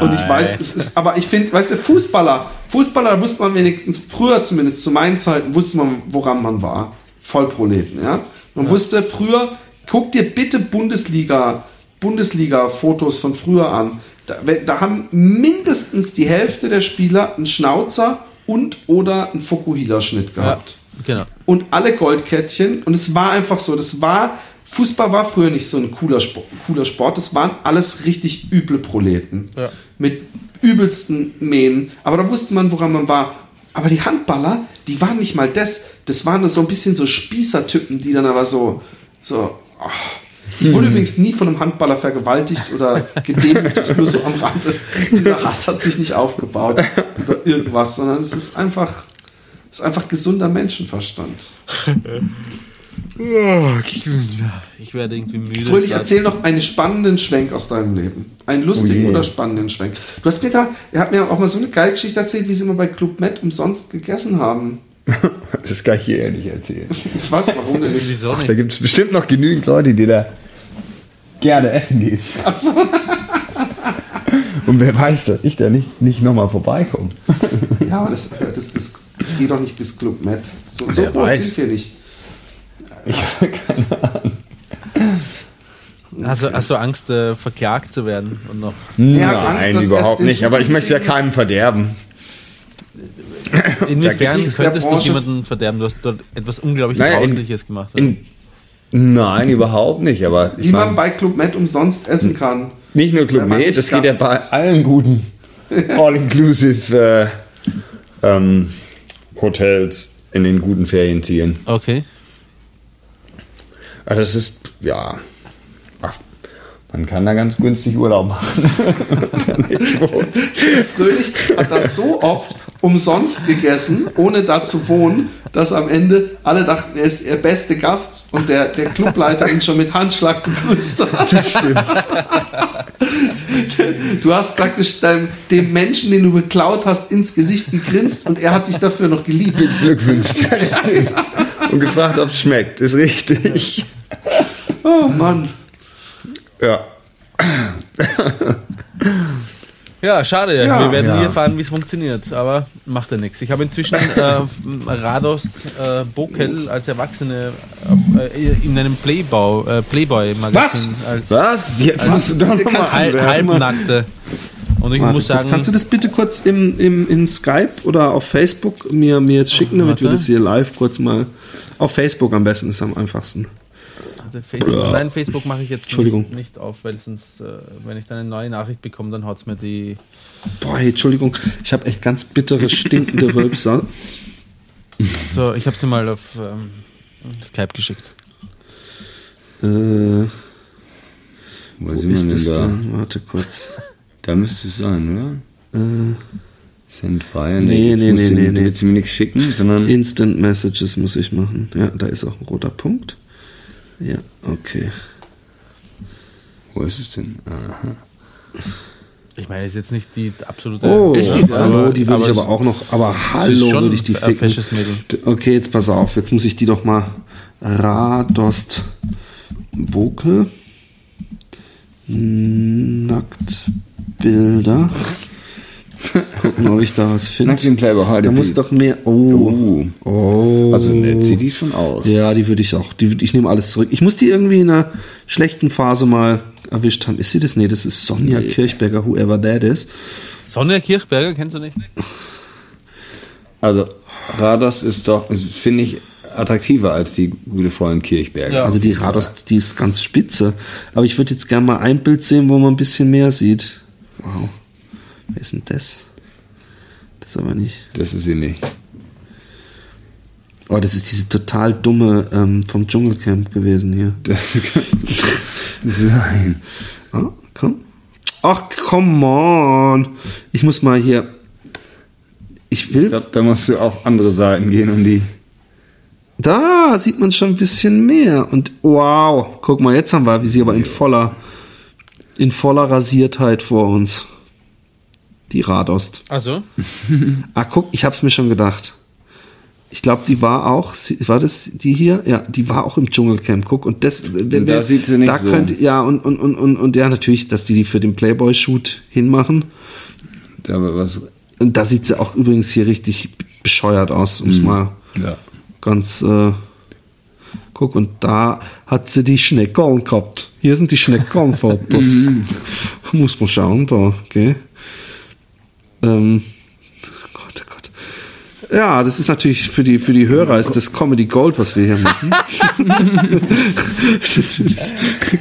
Und ich weiß, es ist, aber ich finde, weißt du, Fußballer, Fußballer, wusste man wenigstens, früher zumindest zu meinen Zeiten, wusste man, woran man war. Vollproleten, ja. Man wusste früher, guck dir bitte Bundesliga, Bundesliga-Fotos von früher an. Da, da haben mindestens die Hälfte der Spieler einen Schnauzer und oder einen Fokuhila-Schnitt ja, gehabt genau. und alle Goldkettchen. Und es war einfach so, das war, Fußball war früher nicht so ein cooler Sport, cooler Sport. das waren alles richtig üble Proleten. Ja. Mit übelsten Mähen. Aber da wusste man, woran man war. Aber die Handballer, die waren nicht mal das. Das waren so ein bisschen so Spießertypen, die dann aber so, so, ach. Ich wurde übrigens nie von einem Handballer vergewaltigt oder gedemütigt, nur so am Rande. Dieser Hass hat sich nicht aufgebaut über irgendwas, sondern es ist einfach, es ist einfach gesunder Menschenverstand. Ich werde irgendwie müde. Fröhlich, erzähl noch einen spannenden Schwenk aus deinem Leben. Einen lustigen Oh oder spannenden Schwenk. Du hast Peter, er hat mir auch mal so eine geile Geschichte erzählt, wie sie immer bei Club Med umsonst gegessen haben. Das kann ich hier eher nicht erzählen. Ich weiß warum denn nicht. Wieso Ach, nicht? da gibt es bestimmt noch genügend Leute, die da. gerne essen geht. Achso. Und wer weiß, dass ich da nicht, nicht nochmal vorbeikomme. Ja, aber das, das, das geht doch nicht bis Club Med. So, so groß weiß. sind wir nicht. Ich habe keine Ahnung. Also, hast du Angst, äh, verklagt zu werden? Und noch Ja, Angst, Nein, dass überhaupt nicht. Aber ich möchte ja keinem verderben. Inwiefern könntest du jemanden verderben? Du hast dort etwas unglaublich Naja, Grausliches gemacht. In, nein, überhaupt nicht. Aber ich Wie man mein, bei Club Med umsonst essen kann. nicht nur Club Med, das geht ja bei allen guten All-Inclusive äh, ähm, Hotels in den guten Ferienzielen. okay. Also das ist, ja, ach, man kann da ganz günstig Urlaub machen. Fröhlich hat da so oft umsonst gegessen, ohne da zu wohnen, dass am Ende alle dachten, er ist der beste Gast und der, der Clubleiter ihn schon mit Handschlag begrüßt hat. Du hast praktisch deinem, dem Menschen, den du beklaut hast, ins Gesicht gegrinst und er hat dich dafür noch geliebt. Glückwünscht. Und gefragt, ob es schmeckt. Ist richtig. Oh Mann. Ja. Ja, schade. Ja. Wir werden Ja. nie erfahren, wie es funktioniert, aber macht ja nichts. Ich habe inzwischen äh, Radost äh, Bokel als Erwachsene auf, äh, in einem Playbau, äh, Playboy-Magazin als Was? Jetzt musst du doch Kannst nochmal du- Hal kannst Halbnackte. Und ich Warte muss kurz, sagen, kannst du das bitte kurz im, im, in Skype oder auf Facebook mir, mir jetzt schicken, damit wir das hier live kurz mal. Auf Facebook am besten ist am einfachsten. Also Facebook, nein, Facebook mache ich jetzt Entschuldigung. nicht, nicht auf, weil sonst, äh, wenn ich dann eine neue Nachricht bekomme, dann haut es mir die. Boah, hey, Entschuldigung, ich habe echt ganz bittere, stinkende Rülpser. So, ich habe sie mal auf ähm, Skype geschickt. Äh, Wo wo ist das denn da? denn? Warte kurz. Da müsste es sein, oder? Äh, Send Fire. Nee, nee, nee, nee, nee. Willst du mir nichts schicken, sondern. Instant Messages muss ich machen. Ja, da ist auch ein roter Punkt. Ja, okay. Wo ist es denn? Aha. Ich meine, ist jetzt nicht die absolute. Oh, da? hallo, die würde ich aber aber auch noch. Aber hallo, schon würde ich die ficken. fesches Mädel. Okay, jetzt pass auf. Jetzt muss ich die doch mal. Radost Bokel. Nacktbilder. Gucken, ob ich da was finde. Nackt im Playboy heute. Da muss doch mehr. Oh. Oh. Oh. Also, ne, sieht die schon aus. Ja, die würde ich auch. Die, würd- ich nehme alles zurück. Ich muss die irgendwie in einer schlechten Phase mal erwischt haben. Ist sie das? Nee, das ist Sonja Kirchberger, whoever that is. Sonja Kirchberger, kennst du nicht? Also, Rados ist doch, finde ich, attraktiver als die gute Freundin Kirchberger. Ja. Also die Rados, die ist ganz spitze. Aber ich würde jetzt gerne mal ein Bild sehen, wo man ein bisschen mehr sieht. Wow. Wer ist denn das? Das aber nicht. Das ist sie nicht. Oh, das ist diese total dumme ähm, vom Dschungelcamp gewesen hier. Das kann sein. Ah, komm. Ach, come on. Ich muss mal hier. Ich Ich will. glaube, da musst du auf andere Seiten gehen, um die. Da sieht man schon ein bisschen mehr. Und wow, guck mal, jetzt haben wir, wie sie aber in voller, in voller Rasiertheit vor uns. Die Radost. Also, Ah, guck, ich hab's mir schon gedacht. Ich glaube, die war auch, sie- war das die hier? Ja, die war auch im Dschungelcamp. Guck, und das, der, da sieht sie nicht da so. könnte, ja, und, und, und, und, und ja, natürlich, dass die die für den Playboy-Shoot hinmachen. Da was. Und da sieht sie auch übrigens hier richtig bescheuert aus, um's mal Ja. ganz, äh, guck, und da hat sie die Schneckerl gehabt. Hier sind die Schneckerl-Fotos. Muss man schauen, da, okay. Ähm, Gott, oh Gott. Ja, das ist natürlich für die, für die Hörer ist das Comedy Gold, was wir hier machen. das ist natürlich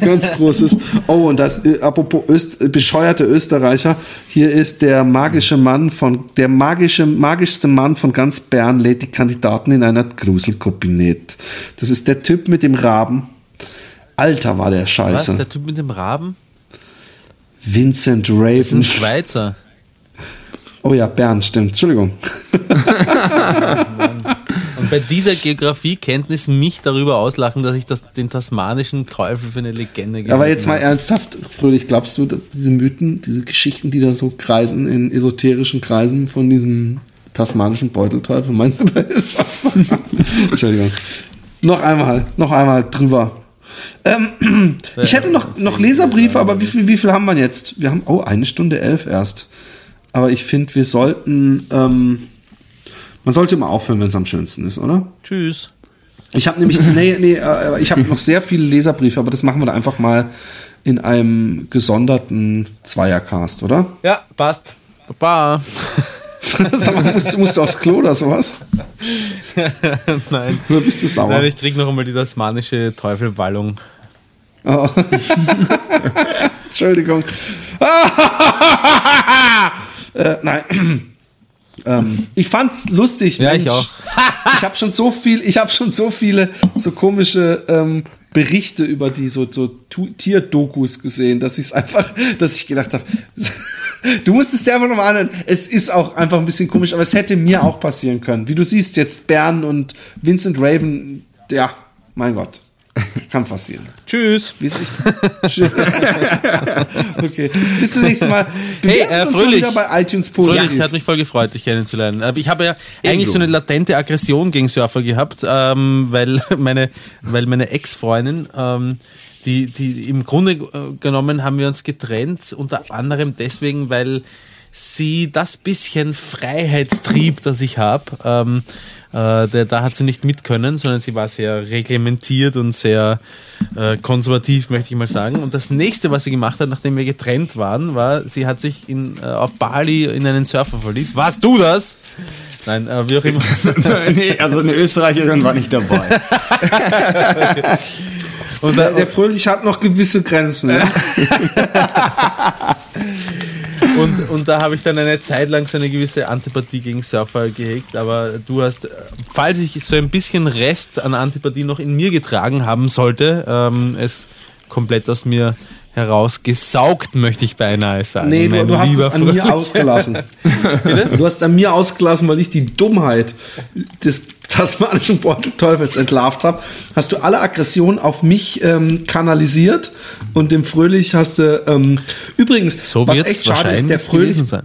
ganz großes. Oh, und das, äh, apropos Öst, äh, bescheuerte Österreicher, hier ist der magische Mann von, der magische, magischste Mann von ganz Bern lädt die Kandidaten in einer Gruselkabinett. Das ist der Typ mit dem Raben. Alter, war der was? scheiße. Der Typ mit dem Raben? Vincent Das ist ein Raven. Schweizer. Oh ja, Bern, stimmt. Entschuldigung. Und bei dieser Geografiekenntnis mich darüber auslachen, dass ich das, den tasmanischen Teufel für eine Legende Aber gehalten jetzt mal ernsthaft, Fröhlich, glaubst du, diese Mythen, diese Geschichten, die da so kreisen in esoterischen Kreisen von diesem tasmanischen Beutelteufel, meinst du, da ist was? Entschuldigung. Noch einmal, noch einmal drüber. Ähm, ich hätte noch, noch Leserbriefe, aber wie viel, wie viel haben wir jetzt? Wir haben, oh, eine Stunde elf erst. Aber ich finde, wir sollten, ähm, man sollte immer aufhören, wenn es am schönsten ist, oder? Tschüss. Ich habe nämlich, nee, nee, äh, ich habe noch sehr viele Leserbriefe, aber das machen wir da einfach mal in einem gesonderten Zweiercast, oder? Ja, passt. Baba. Sag mal, musst, musst du aufs Klo oder sowas? Nein. Oder bist du sauer? Nein, ich krieg noch einmal die tasmanische Teufelwallung. Oh. Entschuldigung. Äh, nein. ähm, ich fand's lustig. Ja, ich auch. ich habe schon so viel, ich habe schon so viele so komische ähm, Berichte über die so, so Tierdokus gesehen, dass ich es einfach, dass ich gedacht habe, du musst es dir einfach nochmal anhören. Es ist auch einfach ein bisschen komisch, aber es hätte mir auch passieren können. Wie du siehst jetzt Bern und Vincent Raven, ja, mein Gott, kann passieren. Tschüss. Ich okay. Bis zum nächsten Mal. Hey, Bewertet äh, Fröhlich. wieder bei iTunes Fröhlich, positiv. hat mich voll gefreut, dich kennenzulernen. Aber ich habe ja eigentlich Ebenso. so eine latente Aggression gegen Surfer gehabt, ähm, weil meine, weil meine Ex-Freundin, ähm, die, die im Grunde äh, genommen haben wir uns getrennt, unter anderem deswegen, weil sie das bisschen Freiheitstrieb, das ich habe, ähm, äh, der, da hat sie nicht mit können, sondern sie war sehr reglementiert und sehr äh, konservativ, möchte ich mal sagen. Und das nächste, was sie gemacht hat, nachdem wir getrennt waren, war, sie hat sich in, äh, auf Bali in einen Surfer verliebt. Warst du das? Nein, äh, wie auch immer. nee, also eine Österreicherin war nicht dabei. Und, Der, äh, der Fröhlich hat noch gewisse Grenzen. Ja? Und, und da habe ich dann eine Zeit lang so eine gewisse Antipathie gegen Surfer gehegt, aber du hast, falls ich so ein bisschen Rest an Antipathie noch in mir getragen haben sollte, ähm, es komplett aus mir herausgesaugt, möchte ich beinahe sagen. Nee, du, du hast es an mir Freund. ausgelassen. Du hast an mir ausgelassen, weil ich die Dummheit des tasmanischen Beutelteufels entlarvt habe. Hast du alle Aggressionen auf mich ähm, kanalisiert und dem Fröhlich hast du ähm, übrigens, So was wird es echt schade ist, der Fröhlich, gewesen sein.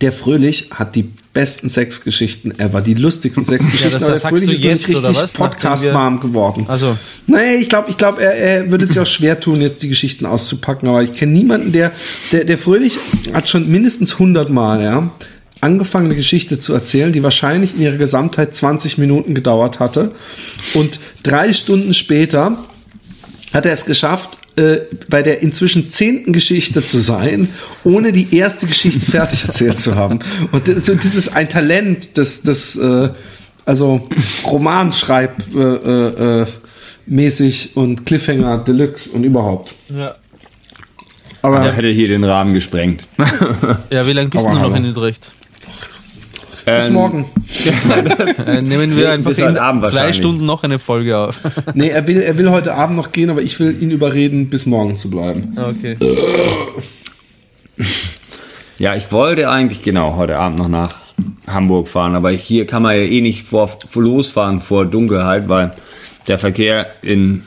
der Fröhlich hat die besten Sexgeschichten ever, die lustigsten Sexgeschichten. das aber der sagst du jetzt, oder richtig was? Nachdem Podcast-warm geworden. Also, Nee, ich glaube, ich glaub, er, er würde es ja auch schwer tun, jetzt die Geschichten auszupacken, aber ich kenne niemanden, der, der, der Fröhlich hat schon mindestens 100 Mal, ja, angefangen, eine Geschichte zu erzählen, die wahrscheinlich in ihrer Gesamtheit 20 Minuten gedauert hatte. Und drei Stunden später hat er es geschafft, äh, bei der inzwischen zehnten Geschichte zu sein, ohne die erste Geschichte fertig erzählt zu haben. Und das, so dieses ein Talent, das, das äh, also Romanschreib äh, äh, äh, mäßig und Cliffhanger Deluxe und überhaupt. ja. Aber Er hätte hier den Rahmen gesprengt. ja, wie lange bist Aber du noch hallo. in Utrecht? Bis Ähm, morgen. Äh, nehmen wir einfach in zwei. Stunden noch eine Folge auf. Nee, er will, er will heute Abend noch gehen, aber ich will ihn überreden, bis morgen zu bleiben. okay. Ja, ich wollte eigentlich genau heute Abend noch nach Hamburg fahren, aber hier kann man ja eh nicht vor, vor losfahren vor Dunkelheit, weil der Verkehr in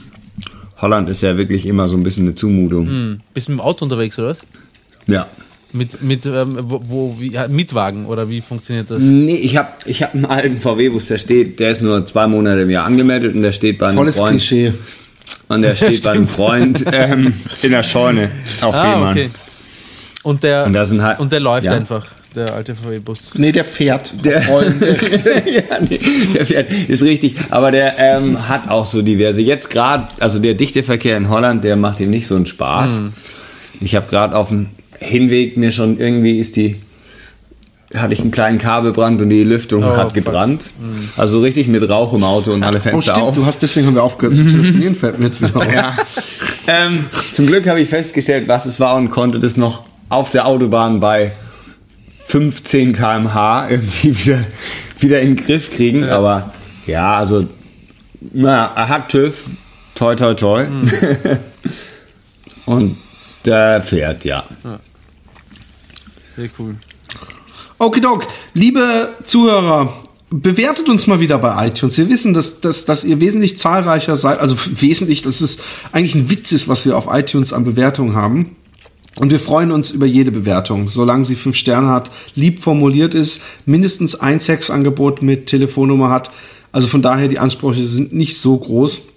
Holland ist ja wirklich immer so ein bisschen eine Zumutung. Hm. Bist du mit dem Auto unterwegs, oder was? Ja. Mit, mit ähm, wo, wo wie, ja, Mitwagen oder wie funktioniert das? Nee, ich habe ich hab einen alten VW-Bus, der steht, der ist nur zwei Monate im Jahr angemeldet und der steht bei einem Tolles Freund. Klischee. Und der steht bei einem Freund ähm, in der Scheune auf Ah, Fehmarn. okay. Und der, Und sind halt- und der läuft ja. einfach, der alte VW-Bus. Nee, der fährt. Der- ja, nee, der fährt, ist richtig. Aber der ähm, hat auch so diverse. Jetzt gerade, also der dichte Verkehr in Holland, der macht ihm nicht so einen Spaß. Hm. Ich habe gerade auf dem Hinweg mir schon irgendwie ist die hatte ich einen kleinen Kabelbrand und die Lüftung Oh, hat gebrannt. Also richtig mit Rauch im Auto und alle Oh, Fenster stimmt, auf. du hast deswegen haben wir aufgehört zu telefonieren, fällt mir jetzt wieder auf. Ja. ähm, zum Glück habe ich festgestellt, was es war und konnte das noch auf der Autobahn bei 15 km/h irgendwie wieder, wieder in den Griff kriegen. Aber ja, also, na, er hat TÜV. Toi, toi, toi. und der fährt, ja. Sehr cool. Okidok, liebe Zuhörer, bewertet uns mal wieder bei iTunes. Wir wissen, dass, dass, dass ihr wesentlich zahlreicher seid, also wesentlich, dass es eigentlich ein Witz ist, was wir auf iTunes an Bewertungen haben. Und wir freuen uns über jede Bewertung, solange sie fünf Sterne hat, lieb formuliert ist, mindestens ein Sexangebot mit Telefonnummer hat. Also von daher, die Ansprüche sind nicht so groß.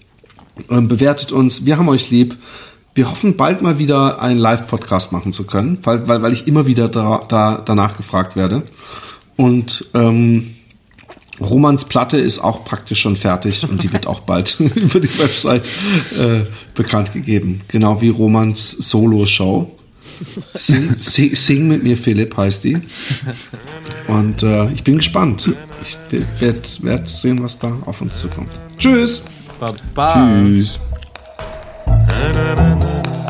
Ähm, bewertet uns. Wir haben euch lieb. Wir hoffen bald mal wieder einen Live-Podcast machen zu können, weil, weil, weil ich immer wieder da, da, danach gefragt werde. Und ähm, Romans Platte ist auch praktisch schon fertig und die wird auch bald über die Website äh, bekannt gegeben. Genau wie Romans Solo-Show. Sing, sing, sing, mit mir, Philipp heißt die. Und äh, ich bin gespannt. Ich werde werd sehen, was da auf uns zukommt. Tschüss. Baba. Tschüss. na na na na